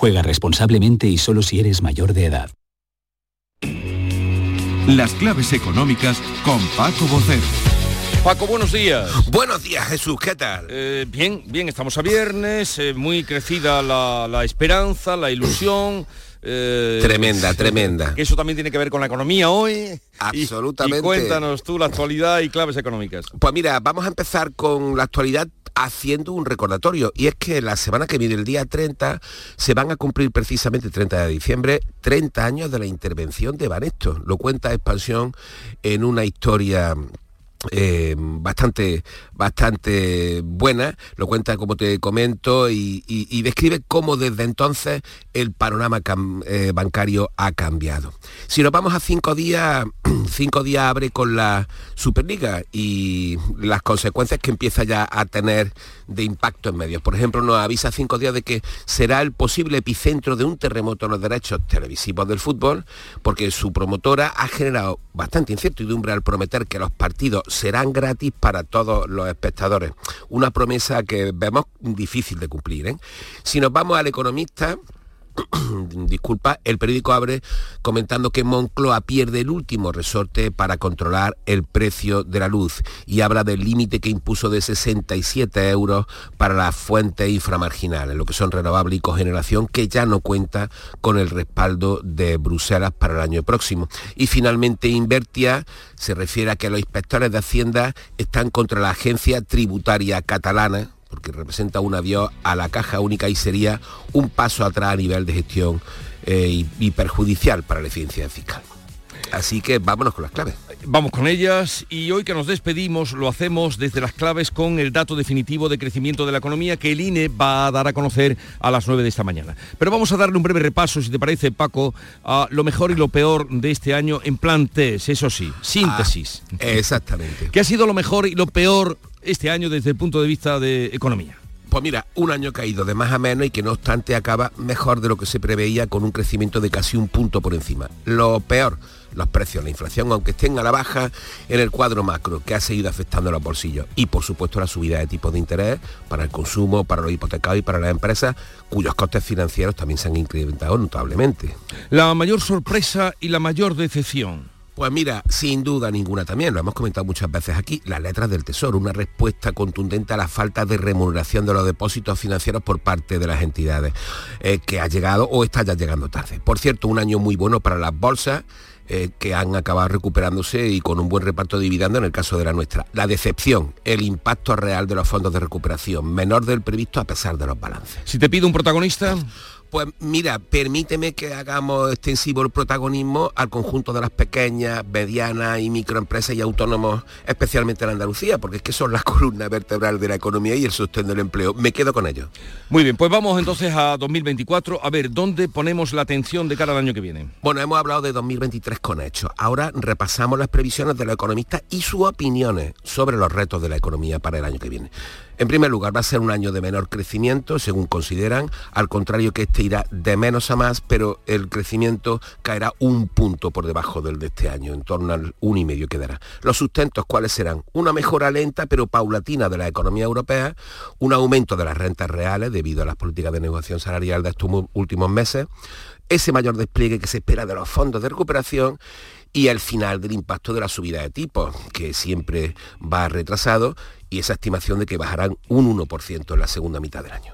Juega responsablemente y solo si eres mayor de edad. Las claves económicas con Paco Bocero. Paco, buenos días. Buenos días, Jesús, ¿qué tal? Eh, bien, bien, estamos a viernes, eh, muy crecida la, la esperanza, la ilusión. Eh, Tremenda, pues, tremenda. Que eso también tiene que ver con la economía hoy. Absolutamente. Y, cuéntanos tú la actualidad y claves económicas. Pues mira, vamos a empezar con la actualidad haciendo un recordatorio y es que la semana que viene, el día 30, se van a cumplir precisamente el 30 de diciembre 30 años de la intervención de Banesto. Lo cuenta Expansión en una historia eh, bastante bastante buena lo cuenta como te comento y, y- describe cómo desde entonces el panorama eh, bancario ha cambiado. Si nos vamos a cinco días [CLEARS THROAT] cinco días abre con la Superliga y las consecuencias que empieza ya a tener de impacto en medios. Por ejemplo nos avisa cinco días de que será el posible epicentro de un terremoto en los derechos televisivos del fútbol porque su promotora ha generado bastante incertidumbre al prometer que los partidos serán gratis para todos los espectadores. Una promesa que vemos difícil de cumplir. ¿eh? Si nos vamos al economista, [CLEARS THROAT] disculpa, el periódico abre comentando que Moncloa pierde el último resorte para controlar el precio de la luz y habla del límite que impuso de 67 euros para las fuentes inframarginales, lo que son renovables y cogeneración, que ya no cuenta con el respaldo de Bruselas para el año próximo. Y finalmente Invertia se refiere a que los inspectores de Hacienda están contra la agencia tributaria catalana, porque representa un avión a la caja única y sería un paso atrás a nivel de gestión eh, y, y perjudicial para la eficiencia fiscal. Así que vámonos con las claves. Vamos con ellas y hoy que nos despedimos lo hacemos desde las claves con el dato definitivo de crecimiento de la economía que el INE va a dar a conocer a las 9 de esta mañana. Pero vamos a darle un breve repaso, si te parece, Paco, a lo mejor y lo peor de este año en plan test, eso sí, síntesis. Ah, exactamente. ¿Qué ha sido lo mejor y lo peor este año desde el punto de vista de economía? Pues mira, un año caído de más a menos y que no obstante acaba mejor de lo que se preveía con un crecimiento de casi un punto por encima. Lo peor, los precios, la inflación, aunque estén a la baja en el cuadro macro, que ha seguido afectando los bolsillos. Y por supuesto la subida de tipos de interés para el consumo, para los hipotecados y para las empresas, cuyos costes financieros también se han incrementado notablemente. La mayor sorpresa y la mayor decepción. Pues mira, sin duda ninguna también, lo hemos comentado muchas veces aquí, las letras del Tesoro, una respuesta contundente a la falta de remuneración de los depósitos financieros por parte de las entidades, eh, que ha llegado o está ya llegando tarde. Por cierto, un año muy bueno para las bolsas, eh, que han acabado recuperándose y con un buen reparto de dividendo en el caso de la nuestra. La decepción, el impacto real de los fondos de recuperación, menor del previsto a pesar de los balances. Si te pido un protagonista... Pues mira, permíteme que hagamos extensivo el protagonismo al conjunto de las pequeñas, medianas y microempresas y autónomos, especialmente en Andalucía, porque es que son la [LAUGHS] columna vertebral de la economía y el sostén del empleo. Me quedo con ellos. Muy bien, pues vamos entonces a 2024. A ver, ¿dónde ponemos la atención de cara al año que viene? Bueno, hemos hablado de 2023 con hechos. Ahora repasamos las previsiones de los economistas y sus opiniones sobre los retos de la economía para el año que viene. En primer lugar, va a ser un año de menor crecimiento, según consideran, al contrario que este irá de menos a más, pero el crecimiento caerá un punto por debajo del de este año, en torno al uno y medio quedará. Los sustentos, ¿cuáles serán? Una mejora lenta pero paulatina de la economía europea, un aumento de las rentas reales debido a las políticas de negociación salarial de estos últimos meses, ese mayor despliegue que se espera de los fondos de recuperación y el final del impacto de la subida de tipos, que siempre va retrasado, y esa estimación de que bajarán un 1% en la segunda mitad del año.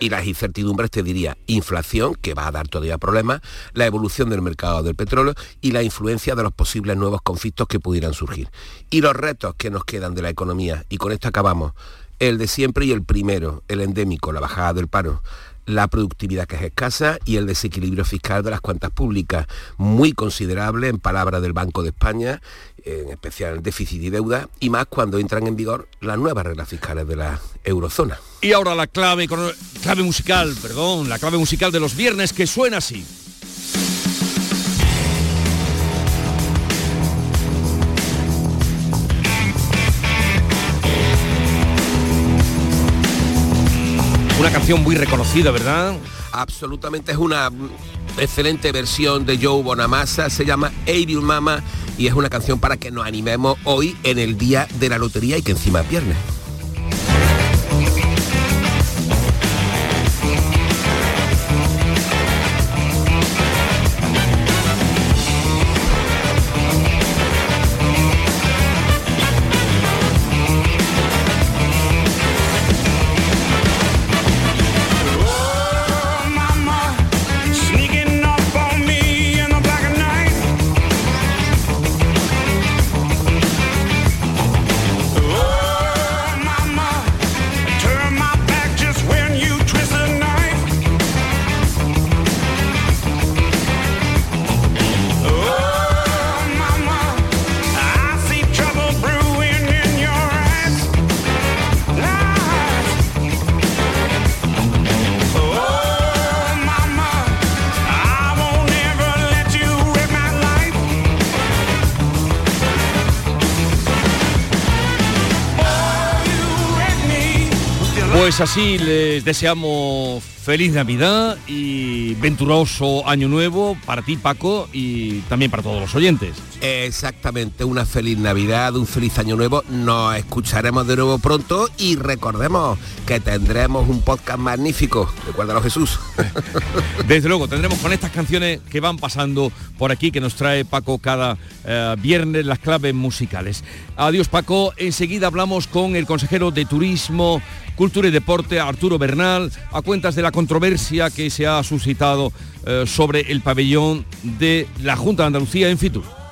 Y las incertidumbres, te diría, inflación, que va a dar todavía problemas, la evolución del mercado del petróleo y la influencia de los posibles nuevos conflictos que pudieran surgir. Y los retos que nos quedan de la economía, y con esto acabamos, el de siempre y el primero, el endémico, la bajada del paro, la productividad que es escasa y el desequilibrio fiscal de las cuentas públicas, muy considerable en palabras del Banco de España, en especial déficit y deuda, y más cuando entran en vigor las nuevas reglas fiscales de la eurozona. Y ahora la clave, clave musical, perdón, la clave musical de los viernes que suena así. Una canción muy reconocida, ¿verdad? Absolutamente es una excelente versión de Joe Bonamassa, se llama Evil Mama y es una canción para que nos animemos hoy en el día de la lotería y que encima es. Pues así les deseamos feliz Navidad y venturoso año nuevo para ti Paco y también para todos los oyentes. Exactamente, una feliz Navidad, un feliz año nuevo. Nos escucharemos de nuevo pronto y recordemos que tendremos un podcast magnífico. Recuérdalo Jesús. [LAUGHS] Desde luego, tendremos con estas canciones que van pasando por aquí, que nos trae Paco cada eh, viernes las claves musicales. Adiós Paco, enseguida hablamos con el consejero de Turismo Cultura y Deporte, Arturo Bernal, a cuentas de la controversia que se ha suscitado eh, sobre el pabellón de la Junta de Andalucía en Fitur.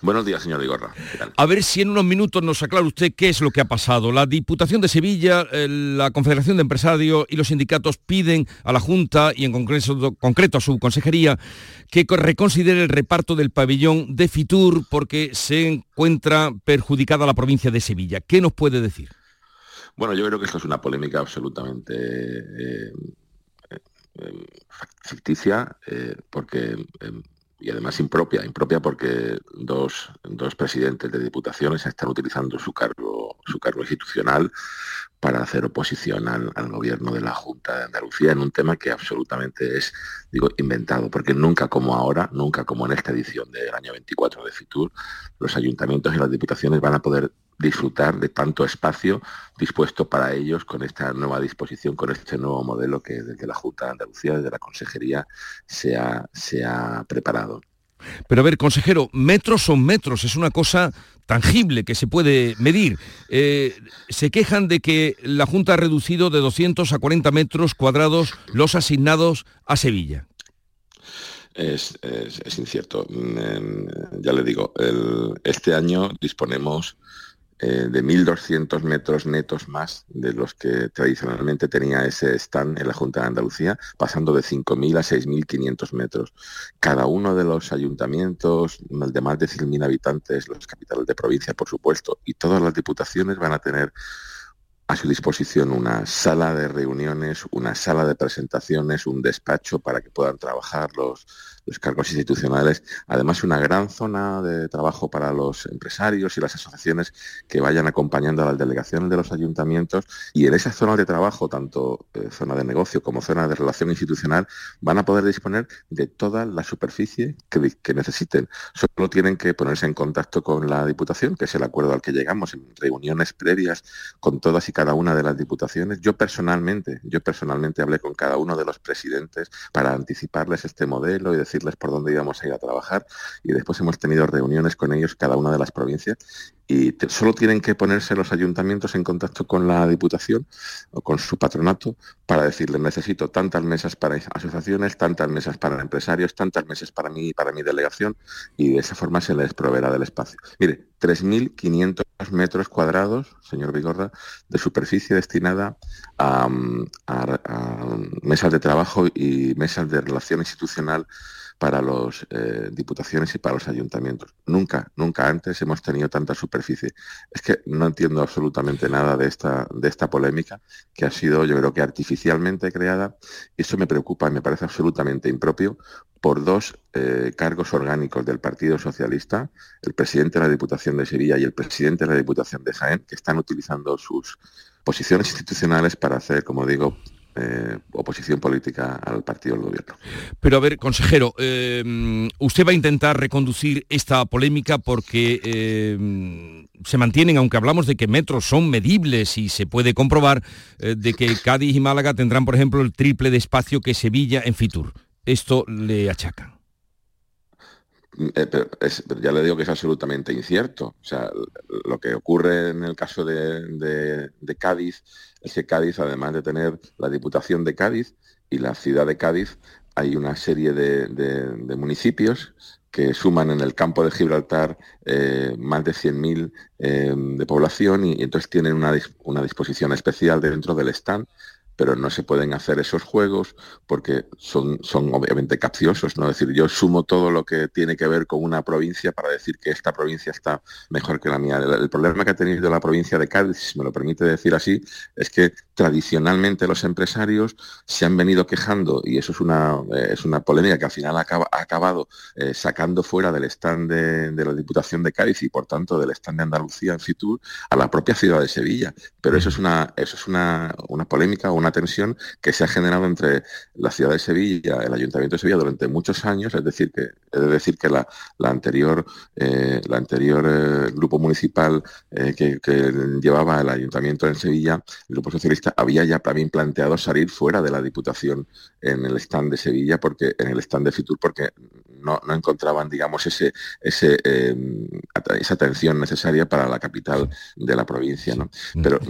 Buenos días, señor Igorra. A ver si en unos minutos nos aclara usted qué es lo que ha pasado. La Diputación de Sevilla, eh, la Confederación de Empresarios y los sindicatos piden a la Junta y en concreto, concreto a su consejería que reconsidere el reparto del pabellón de Fitur porque se encuentra perjudicada la provincia de Sevilla. ¿Qué nos puede decir? Bueno, yo creo que esto es una polémica absolutamente eh, eh, ficticia, porque y además impropia, impropia porque dos, presidentes de diputaciones están utilizando su cargo, su cargo institucional para hacer oposición al, gobierno de la Junta de Andalucía en un tema que absolutamente es, digo, inventado, porque nunca como ahora, nunca como en esta edición del año 24 de FITUR, los ayuntamientos y las diputaciones van a poder disfrutar de tanto espacio dispuesto para ellos con esta nueva disposición, con este nuevo modelo que desde la Junta de Andalucía, desde la Consejería, se ha, se ha preparado. Pero a ver, consejero, metros son metros, es una cosa tangible que se puede medir. Eh, se quejan de que la Junta ha reducido de 200 a 40 metros cuadrados los asignados a Sevilla. Es, incierto. Mm, ya le digo, este año disponemos eh, de 1.200 metros netos más de los que tradicionalmente tenía ese stand en la Junta de Andalucía, pasando de 5.000 a 6.500 metros. Cada uno de los ayuntamientos de más de 100.000 habitantes, los capitales de provincia, por supuesto, y todas las diputaciones van a tener a su disposición una sala de reuniones, una sala de presentaciones, un despacho para que puedan trabajar los, los cargos institucionales, además una gran zona de trabajo para los empresarios y las asociaciones que vayan acompañando a las delegaciones de los ayuntamientos y en esa zona de trabajo, tanto eh, zona de negocio como zona de relación institucional, van a poder disponer de toda la superficie que, que necesiten. Solo tienen que ponerse en contacto con la Diputación, que es el acuerdo al que llegamos en reuniones previas con todas y cada una de las diputaciones. Yo personalmente, yo personalmente hablé con cada uno de los presidentes para anticiparles este modelo y decir decirles por dónde íbamos a ir a trabajar y después hemos tenido reuniones con ellos cada una de las provincias y solo tienen que ponerse los ayuntamientos en contacto con la Diputación o con su patronato para decirles necesito tantas mesas para asociaciones, tantas mesas para empresarios, tantas mesas para mí y para mi delegación y de esa forma se les proveerá del espacio. Mire, 3.500 metros cuadrados, señor Vigorra, de superficie destinada a mesas de trabajo y mesas de relación institucional para las eh, diputaciones y para los ayuntamientos. Nunca, nunca antes hemos tenido tanta superficie. Es que no entiendo absolutamente nada de esta, de esta polémica que ha sido, yo creo que artificialmente creada, eso me preocupa me parece absolutamente impropio por dos eh, cargos orgánicos del Partido Socialista, el presidente de la Diputación de Sevilla y el presidente de la Diputación de Jaén, que están utilizando sus posiciones institucionales para hacer, como digo, eh, oposición política al partido del gobierno. Pero a ver, consejero, eh, usted va a intentar reconducir esta polémica porque eh, se mantienen, aunque hablamos de que metros son medibles y se puede comprobar, de que Cádiz y Málaga tendrán, por ejemplo, el triple de espacio que Sevilla en Fitur. Esto le achaca. ya le digo que es absolutamente incierto. O sea, lo que ocurre en el caso de Cádiz es que Cádiz, además de tener la Diputación de Cádiz y la ciudad de Cádiz, hay una serie de, municipios que suman en el campo de Gibraltar eh, más de 100.000 eh, de población y, entonces tienen una, disposición especial dentro del stand pero no se pueden hacer esos juegos porque son, son obviamente capciosos, ¿no? Es decir, yo sumo todo lo que tiene que ver con una provincia para decir que esta provincia está mejor que la mía. El, problema que ha tenido la provincia de Cádiz, si me lo permite decir así, es que tradicionalmente los empresarios se han venido quejando, y eso es una, eh, es una polémica que al final ha, acabado eh, sacando fuera del stand de, la Diputación de Cádiz y por tanto del stand de Andalucía en Fitur a la propia ciudad de Sevilla. Pero eso es una, eso es una, una polémica una tensión que se ha generado entre la ciudad de Sevilla, el Ayuntamiento de Sevilla durante muchos años, es decir, que, es decir que la, anterior, eh, la anterior eh, grupo municipal eh, que, llevaba el Ayuntamiento en Sevilla, el Grupo Socialista, había ya también planteado salir fuera de la Diputación en el stand de Sevilla, porque en el stand de Fitur, porque no, encontraban, digamos, ese, ese, esa atención necesaria para la capital de la provincia. ¿no? Pero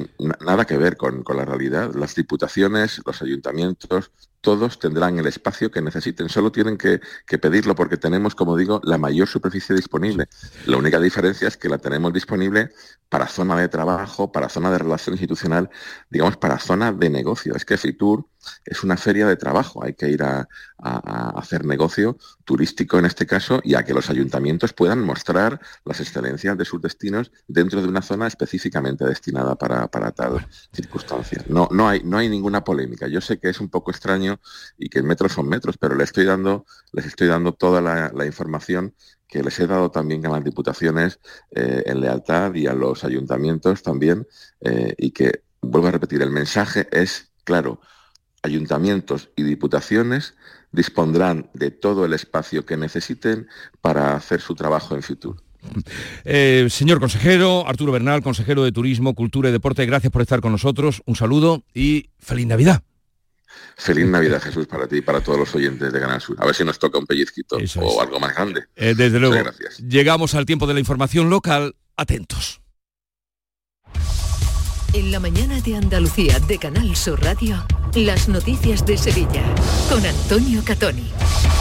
nada que ver con, con la realidad. Las diputaciones los ayuntamientos, todos tendrán el espacio que necesiten, solo tienen que, pedirlo porque tenemos, como digo, la mayor superficie disponible. La única diferencia es que la tenemos disponible para zona de trabajo, para zona de relación institucional, digamos, para zona de negocio. Es que Fitur es una feria de trabajo, hay que ir a, hacer negocio turístico en este caso y a que los ayuntamientos puedan mostrar las excelencias de sus destinos dentro de una zona específicamente destinada para, tal circunstancia. No, no, hay, ninguna polémica. Yo sé que es un poco extraño y que metros son metros, pero les estoy dando, les estoy dando toda la, información que les he dado también a las diputaciones eh, en lealtad y a los ayuntamientos también, eh, y que, vuelvo a repetir, el mensaje es claro, ayuntamientos y diputaciones dispondrán de todo el espacio que necesiten para hacer su trabajo en futuro. Eh, señor consejero, Arturo Bernal, consejero de Turismo, Cultura y Deporte, gracias por estar con nosotros. Un saludo y feliz Navidad. Feliz Navidad, Jesús, para ti y para todos los oyentes de Canal Sur. A ver si nos toca un pellizquito o algo más grande. Eh, desde luego. Llegamos al tiempo de la información local. Atentos. En la mañana de Andalucía de Canal Sur Radio, las noticias de Sevilla con Antonio Catoni.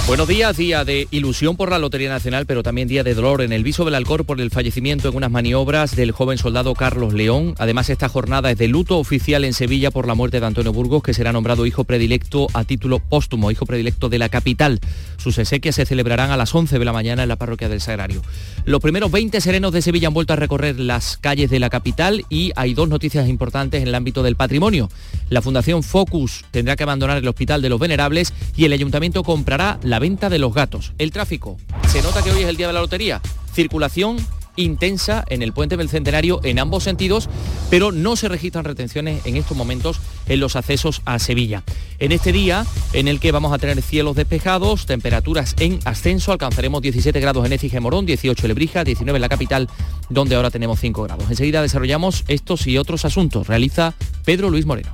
Buenos días, día de ilusión por la Lotería Nacional, pero también día de dolor en el viso del Alcor por el fallecimiento en unas maniobras del joven soldado Carlos León. Además, esta jornada es de luto oficial en Sevilla por la muerte de Antonio Burgos, que será nombrado hijo predilecto a título póstumo, hijo predilecto de la capital. Sus exequias se celebrarán a las 11 de la mañana en la parroquia del Sagrario. Los primeros 20 serenos de Sevilla han vuelto a recorrer las calles de la capital y hay dos noticias importantes en el ámbito del patrimonio. La Fundación Focus tendrá que abandonar el Hospital de los Venerables y el Ayuntamiento comprará la venta de los gatos. El tráfico. Se nota que hoy es el día de la lotería. Circulación intensa en el puente del Centenario en ambos sentidos, pero no se registran retenciones en estos momentos en los accesos a Sevilla. En este día en el que vamos a tener cielos despejados, temperaturas en ascenso, alcanzaremos 17 grados en Écija Morón, 18 en Lebrija, 19 en la capital, donde ahora tenemos 5 grados. Enseguida desarrollamos estos y otros asuntos. Realiza Pedro Luis Moreno.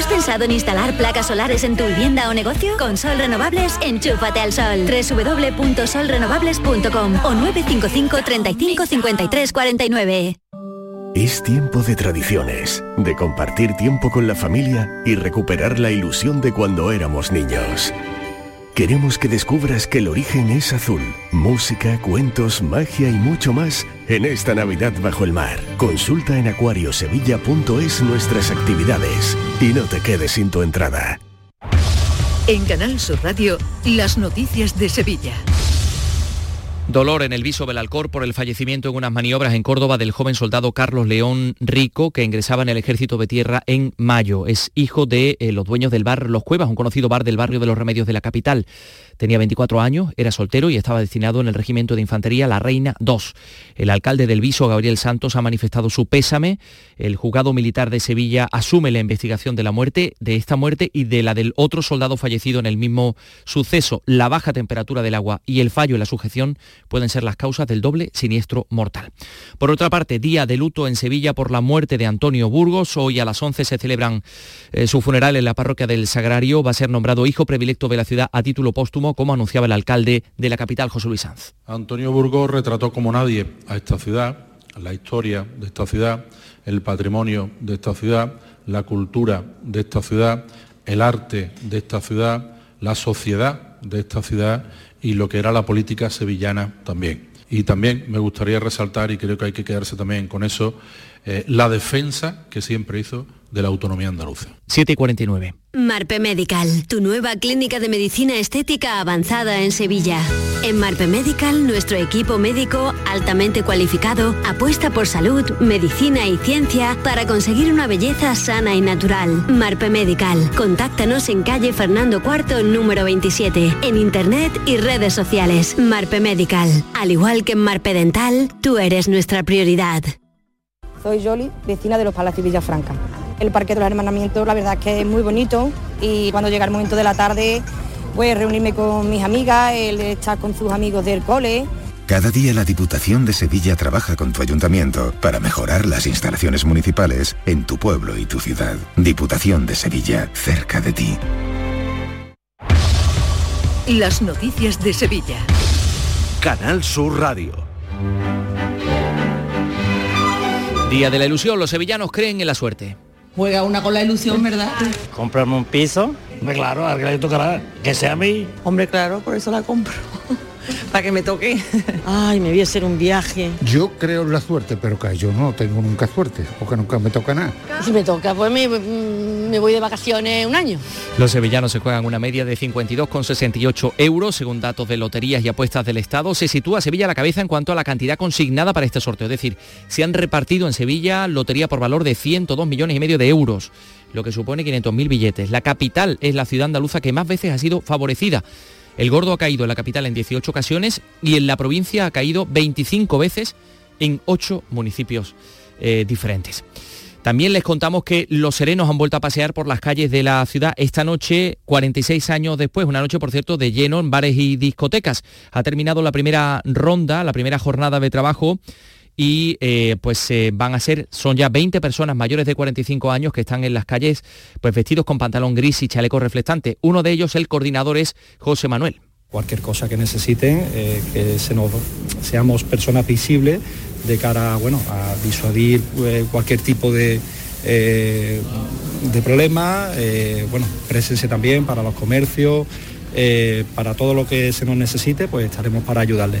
¿Has pensado en instalar placas solares en tu vivienda o negocio? Con Sol Renovables, enchúfate al sol. www.solrenovables.com o 955 35 53 49. Es tiempo de tradiciones, de compartir tiempo con la familia y recuperar la ilusión de cuando éramos niños. Queremos que descubras que el origen es azul. Música, cuentos, magia y mucho más en esta Navidad bajo el mar. Consulta en acuariosevilla.es nuestras actividades y no te quedes sin tu entrada. En Canal Sur Radio, las noticias de Sevilla. Dolor en el viso Belalcor por el fallecimiento en unas maniobras en Córdoba del joven soldado Carlos León Rico, que ingresaba en el ejército de tierra en mayo. Es hijo de eh, los dueños del bar Los Cuevas, un conocido bar del barrio de los Remedios de la capital. Tenía 24 años, era soltero y estaba destinado en el regimiento de infantería La Reina II. El alcalde del Viso, Gabriel Santos, ha manifestado su pésame. El juzgado militar de Sevilla asume la investigación de la muerte, de esta muerte y de la del otro soldado fallecido en el mismo suceso. La baja temperatura del agua y el fallo en la sujeción pueden ser las causas del doble siniestro mortal. Por otra parte, día de luto en Sevilla por la muerte de Antonio Burgos. Hoy a las 11 se celebran eh, su funeral en la parroquia del Sagrario. Va a ser nombrado hijo predilecto de la ciudad a título póstumo como anunciaba el alcalde de la capital, José Luis Sanz. Antonio Burgos retrató como nadie a esta ciudad, la historia de esta ciudad, el patrimonio de esta ciudad, la cultura de esta ciudad, el arte de esta ciudad, la sociedad de esta ciudad y lo que era la política sevillana también. Y también me gustaría resaltar, y creo que hay que quedarse también con eso, eh, la defensa que siempre hizo de la autonomía andaluza. 7 y 49. Marpe Medical, tu nueva clínica de medicina estética avanzada en Sevilla. En Marpe Medical, nuestro equipo médico altamente cualificado apuesta por salud, medicina y ciencia para conseguir una belleza sana y natural. Marpe Medical, contáctanos en calle Fernando IV, número 27, en internet y redes sociales. Marpe Medical, al igual que en Marpe Dental, tú eres nuestra prioridad. Soy Yoli, vecina de los Palacios Villafranca. El Parque de los Hermanamientos, la verdad es que es muy bonito y cuando llega el momento de la tarde, pues reunirme con mis amigas, el estar con sus amigos del cole. Cada día la Diputación de Sevilla trabaja con tu ayuntamiento para mejorar las instalaciones municipales en tu pueblo y tu ciudad. Diputación de Sevilla, cerca de ti. Las noticias de Sevilla. Canal Sur Radio. Día de la ilusión, los sevillanos creen en la suerte. Juega una con la ilusión, ¿verdad? Comprarme un piso, hombre, claro, a alguien le tocará, que sea a mí. Hombre, claro, por eso la compro. Para que me toque. Ay, me voy a hacer un viaje. Yo creo en la suerte, pero que yo no tengo nunca suerte, porque nunca me toca nada. Si me toca, pues me, me voy de vacaciones un año. Los sevillanos se juegan una media de 52,68 euros, según datos de loterías y apuestas del Estado. Se sitúa Sevilla a la cabeza en cuanto a la cantidad consignada para este sorteo. Es decir, se han repartido en Sevilla lotería por valor de 102 millones y medio de euros, lo que supone 500.000 billetes. La capital es la ciudad andaluza que más veces ha sido favorecida. El gordo ha caído en la capital en 18 ocasiones y en la provincia ha caído 25 veces en 8 municipios eh, diferentes. También les contamos que los serenos han vuelto a pasear por las calles de la ciudad esta noche, 46 años después, una noche por cierto de lleno en bares y discotecas. Ha terminado la primera ronda, la primera jornada de trabajo y eh, pues eh, van a ser, son ya 20 personas mayores de 45 años que están en las calles pues vestidos con pantalón gris y chaleco reflectante. Uno de ellos, el coordinador, es José Manuel. Cualquier cosa que necesiten, eh, que se nos, seamos personas visibles de cara bueno, a disuadir eh, cualquier tipo de, de problema, bueno, présense también para los comercios, para todo lo que se nos necesite, pues estaremos para ayudarles.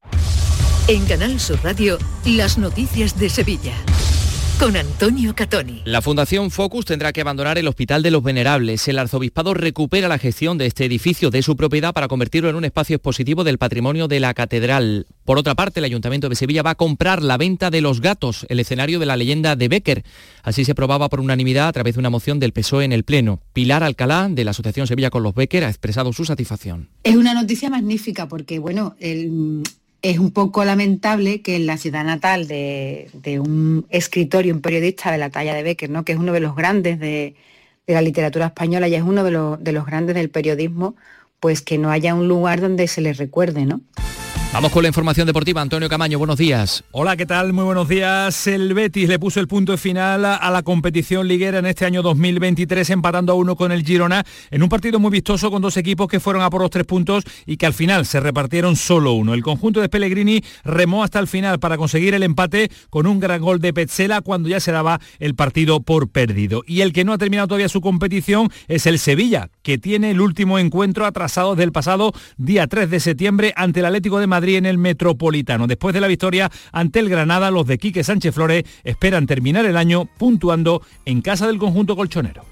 En Canal Sur Radio, las noticias de Sevilla. Con Antonio Catoni. La Fundación Focus tendrá que abandonar el Hospital de los Venerables. El arzobispado recupera la gestión de este edificio de su propiedad para convertirlo en un espacio expositivo del patrimonio de la catedral. Por otra parte, el Ayuntamiento de Sevilla va a comprar la venta de Los Gatos, el escenario de la leyenda de Becker. Así se aprobaba por unanimidad a través de una moción del PSOE en el Pleno. Pilar Alcalá, de la Asociación Sevilla con los Becker, ha expresado su satisfacción. Es una noticia magnífica porque, bueno, el, es un poco lamentable que en la ciudad natal de, un escritor y un periodista de la talla de Becker, ¿no? que es uno de los grandes de, la literatura española y es uno de los grandes del periodismo, pues que no haya un lugar donde se le recuerde, ¿no? Vamos con la información deportiva. Antonio Camaño, buenos días. Hola, ¿qué tal? Muy buenos días. El Betis le puso el punto final a la competición liguera en este año 2023, empatando a uno con el Girona, en un partido muy vistoso con dos equipos que fueron a por los tres puntos y que al final se repartieron solo uno. El conjunto de Pellegrini remó hasta el final para conseguir el empate con un gran gol de Petzela cuando ya se daba el partido por perdido. Y el que no ha terminado todavía su competición es el Sevilla, que tiene el último encuentro atrasado desde el pasado día 3 de septiembre ante el Atlético de Madrid en el Metropolitano. Después de la victoria ante el Granada, los de Quique Sánchez Flores esperan terminar el año puntuando en casa del conjunto colchonero.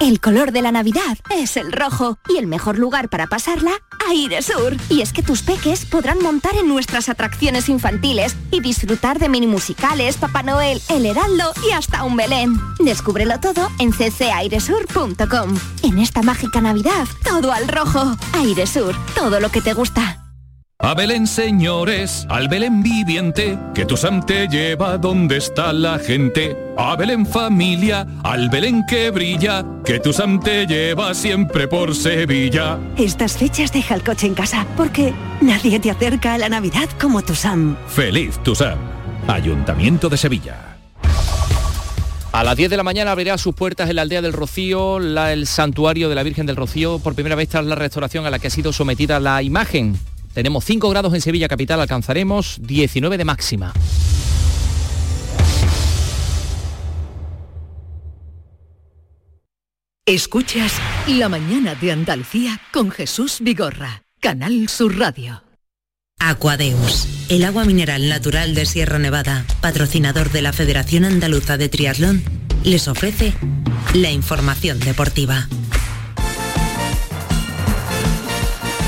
El color de la Navidad es el rojo y el mejor lugar para pasarla, Aire Sur. Y es que tus peques podrán montar en nuestras atracciones infantiles y disfrutar de mini musicales, Papá Noel, El Heraldo y hasta un Belén. Descúbrelo todo en ccairesur.com. En esta mágica Navidad, todo al rojo. Aire Sur, todo lo que te gusta. A Belén, señores, al Belén viviente, que tu Sam te lleva donde está la gente. A Belén familia, al Belén que brilla, que tu Sam te lleva siempre por Sevilla. Estas fechas deja el coche en casa, porque nadie te acerca a la Navidad como tu Sam. Feliz tu Sam. Ayuntamiento de Sevilla. A las 10 de la mañana abrirá sus puertas en la aldea del Rocío, la- el santuario de la Virgen del Rocío, por primera vez tras la restauración a la que ha sido sometida la imagen. Tenemos 5 grados en Sevilla capital, alcanzaremos 19 de máxima. Escuchas La mañana de Andalucía con Jesús Vigorra, Canal Sur Radio. Aquadeus, el agua mineral natural de Sierra Nevada, patrocinador de la Federación Andaluza de Triatlón, les ofrece la información deportiva.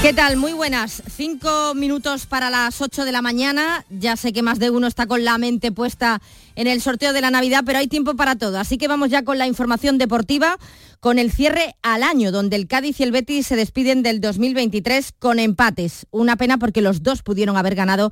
¿Qué tal? Muy buenas. Cinco minutos para las 8 de la mañana. Ya sé que más de uno está con la mente puesta en el sorteo de la Navidad, pero hay tiempo para todo. Así que vamos ya con la información deportiva, con el cierre al año, donde el Cádiz y el Betis se despiden del 2023 con empates. Una pena porque los dos pudieron haber ganado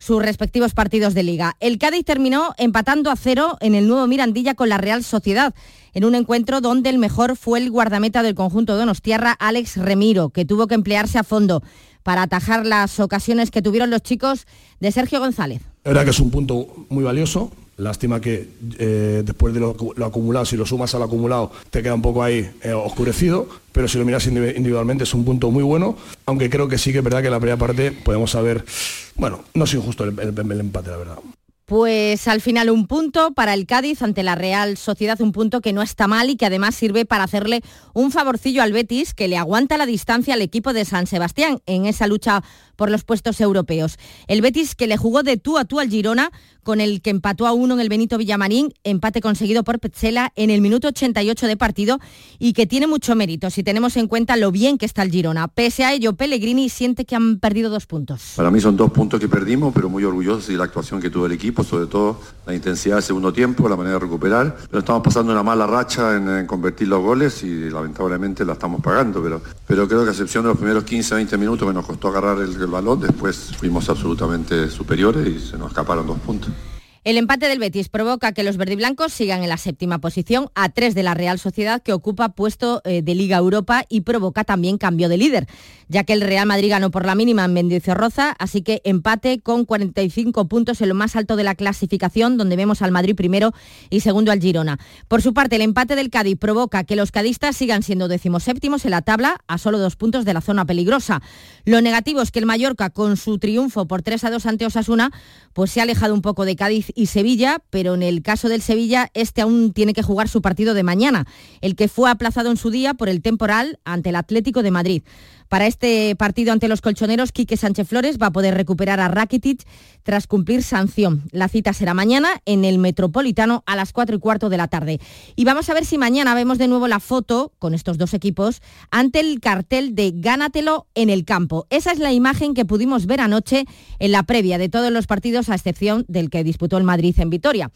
sus respectivos partidos de liga. El Cádiz terminó empatando a cero en el nuevo Mirandilla con la Real Sociedad, en un encuentro donde el mejor fue el guardameta del conjunto de Donostiarra, Alex Remiro, que tuvo que emplearse a fondo para atajar las ocasiones que tuvieron los chicos de Sergio González. La verdad que es un punto muy valioso. Lástima que eh, después de lo, acumulado, si lo sumas al acumulado, te queda un poco ahí eh, oscurecido, pero si lo miras indivi- individualmente es un punto muy bueno, aunque creo que sí que es verdad que la primera parte podemos saber, bueno, no es injusto el empate, la verdad. Pues al final un punto para el Cádiz ante la Real Sociedad, un punto que no está mal y que además sirve para hacerle un favorcillo al Betis, que le aguanta la distancia al equipo de San Sebastián en esa lucha por los puestos europeos. El Betis que le jugó de tú a tú al Girona, con el que empató a uno en el Benito Villamarín, empate conseguido por Petzela en el minuto 88 de partido y que tiene mucho mérito si tenemos en cuenta lo bien que está el Girona. Pese a ello, Pellegrini siente que han perdido dos puntos. Para mí son dos puntos que perdimos, pero muy orgullosos de la actuación que tuvo el equipo, sobre todo la intensidad del segundo tiempo, la manera de recuperar. Pero estamos pasando una mala racha en, en convertir los goles y lamentablemente la estamos pagando, pero, pero creo que a excepción de los primeros 15-20 minutos que nos costó agarrar el, el balón, después fuimos absolutamente superiores y se nos escaparon dos puntos. El empate del Betis provoca que los verdiblancos sigan en la séptima posición a tres de la Real Sociedad que ocupa puesto eh, de Liga Europa y provoca también cambio de líder, ya que el Real Madrid ganó por la mínima en Mendizorroza, así que empate con 45 puntos en lo más alto de la clasificación, donde vemos al Madrid primero y segundo al Girona. Por su parte, el empate del Cádiz provoca que los cadistas sigan siendo decimoséptimos en la tabla a solo dos puntos de la zona peligrosa. Lo negativo es que el Mallorca, con su triunfo por 3 a 2 ante Osasuna, pues se ha alejado un poco de Cádiz y Sevilla, pero en el caso del Sevilla, este aún tiene que jugar su partido de mañana, el que fue aplazado en su día por el temporal ante el Atlético de Madrid. Para este partido ante los colchoneros, Quique Sánchez Flores va a poder recuperar a Rakitic tras cumplir sanción. La cita será mañana en el Metropolitano a las 4 y cuarto de la tarde. Y vamos a ver si mañana vemos de nuevo la foto con estos dos equipos ante el cartel de Gánatelo en el campo. Esa es la imagen que pudimos ver anoche en la previa de todos los partidos, a excepción del que disputó el Madrid en Vitoria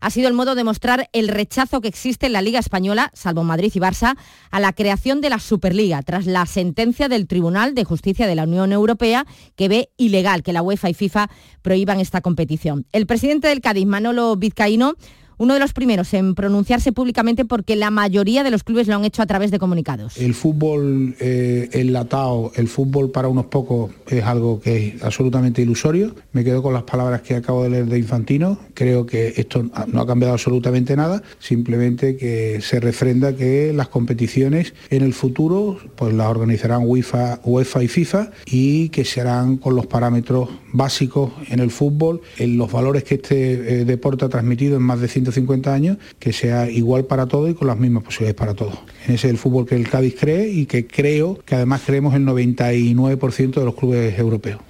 ha sido el modo de mostrar el rechazo que existe en la Liga Española, salvo Madrid y Barça, a la creación de la Superliga, tras la sentencia del Tribunal de Justicia de la Unión Europea que ve ilegal que la UEFA y FIFA prohíban esta competición. El presidente del Cádiz, Manolo Vizcaíno, uno de los primeros en pronunciarse públicamente porque la mayoría de los clubes lo han hecho a través de comunicados. El fútbol eh, enlatado, el fútbol para unos pocos es algo que es absolutamente ilusorio. Me quedo con las palabras que acabo de leer de Infantino. Creo que esto no ha cambiado absolutamente nada, simplemente que se refrenda que las competiciones en el futuro pues las organizarán UEFA, UEFA y FIFA y que se harán con los parámetros básicos en el fútbol, en los valores que este eh, deporte ha transmitido en más de 150 años, que sea igual para todos y con las mismas posibilidades para todos. Ese es el fútbol que el Cádiz cree y que creo que además creemos el 99% de los clubes europeos.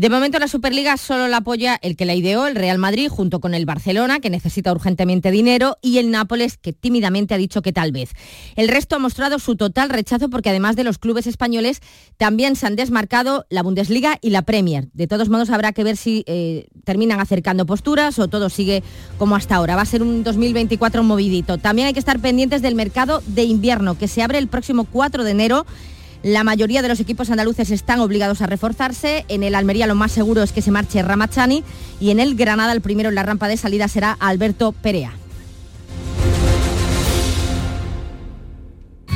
De momento la Superliga solo la apoya el que la ideó, el Real Madrid, junto con el Barcelona, que necesita urgentemente dinero, y el Nápoles, que tímidamente ha dicho que tal vez. El resto ha mostrado su total rechazo porque además de los clubes españoles, también se han desmarcado la Bundesliga y la Premier. De todos modos, habrá que ver si eh, terminan acercando posturas o todo sigue como hasta ahora. Va a ser un 2024 movidito. También hay que estar pendientes del mercado de invierno, que se abre el próximo 4 de enero La mayoría de los equipos andaluces están obligados a reforzarse. En el Almería lo más seguro es que se marche Ramachani y en el Granada el primero en la rampa de salida será Alberto Perea.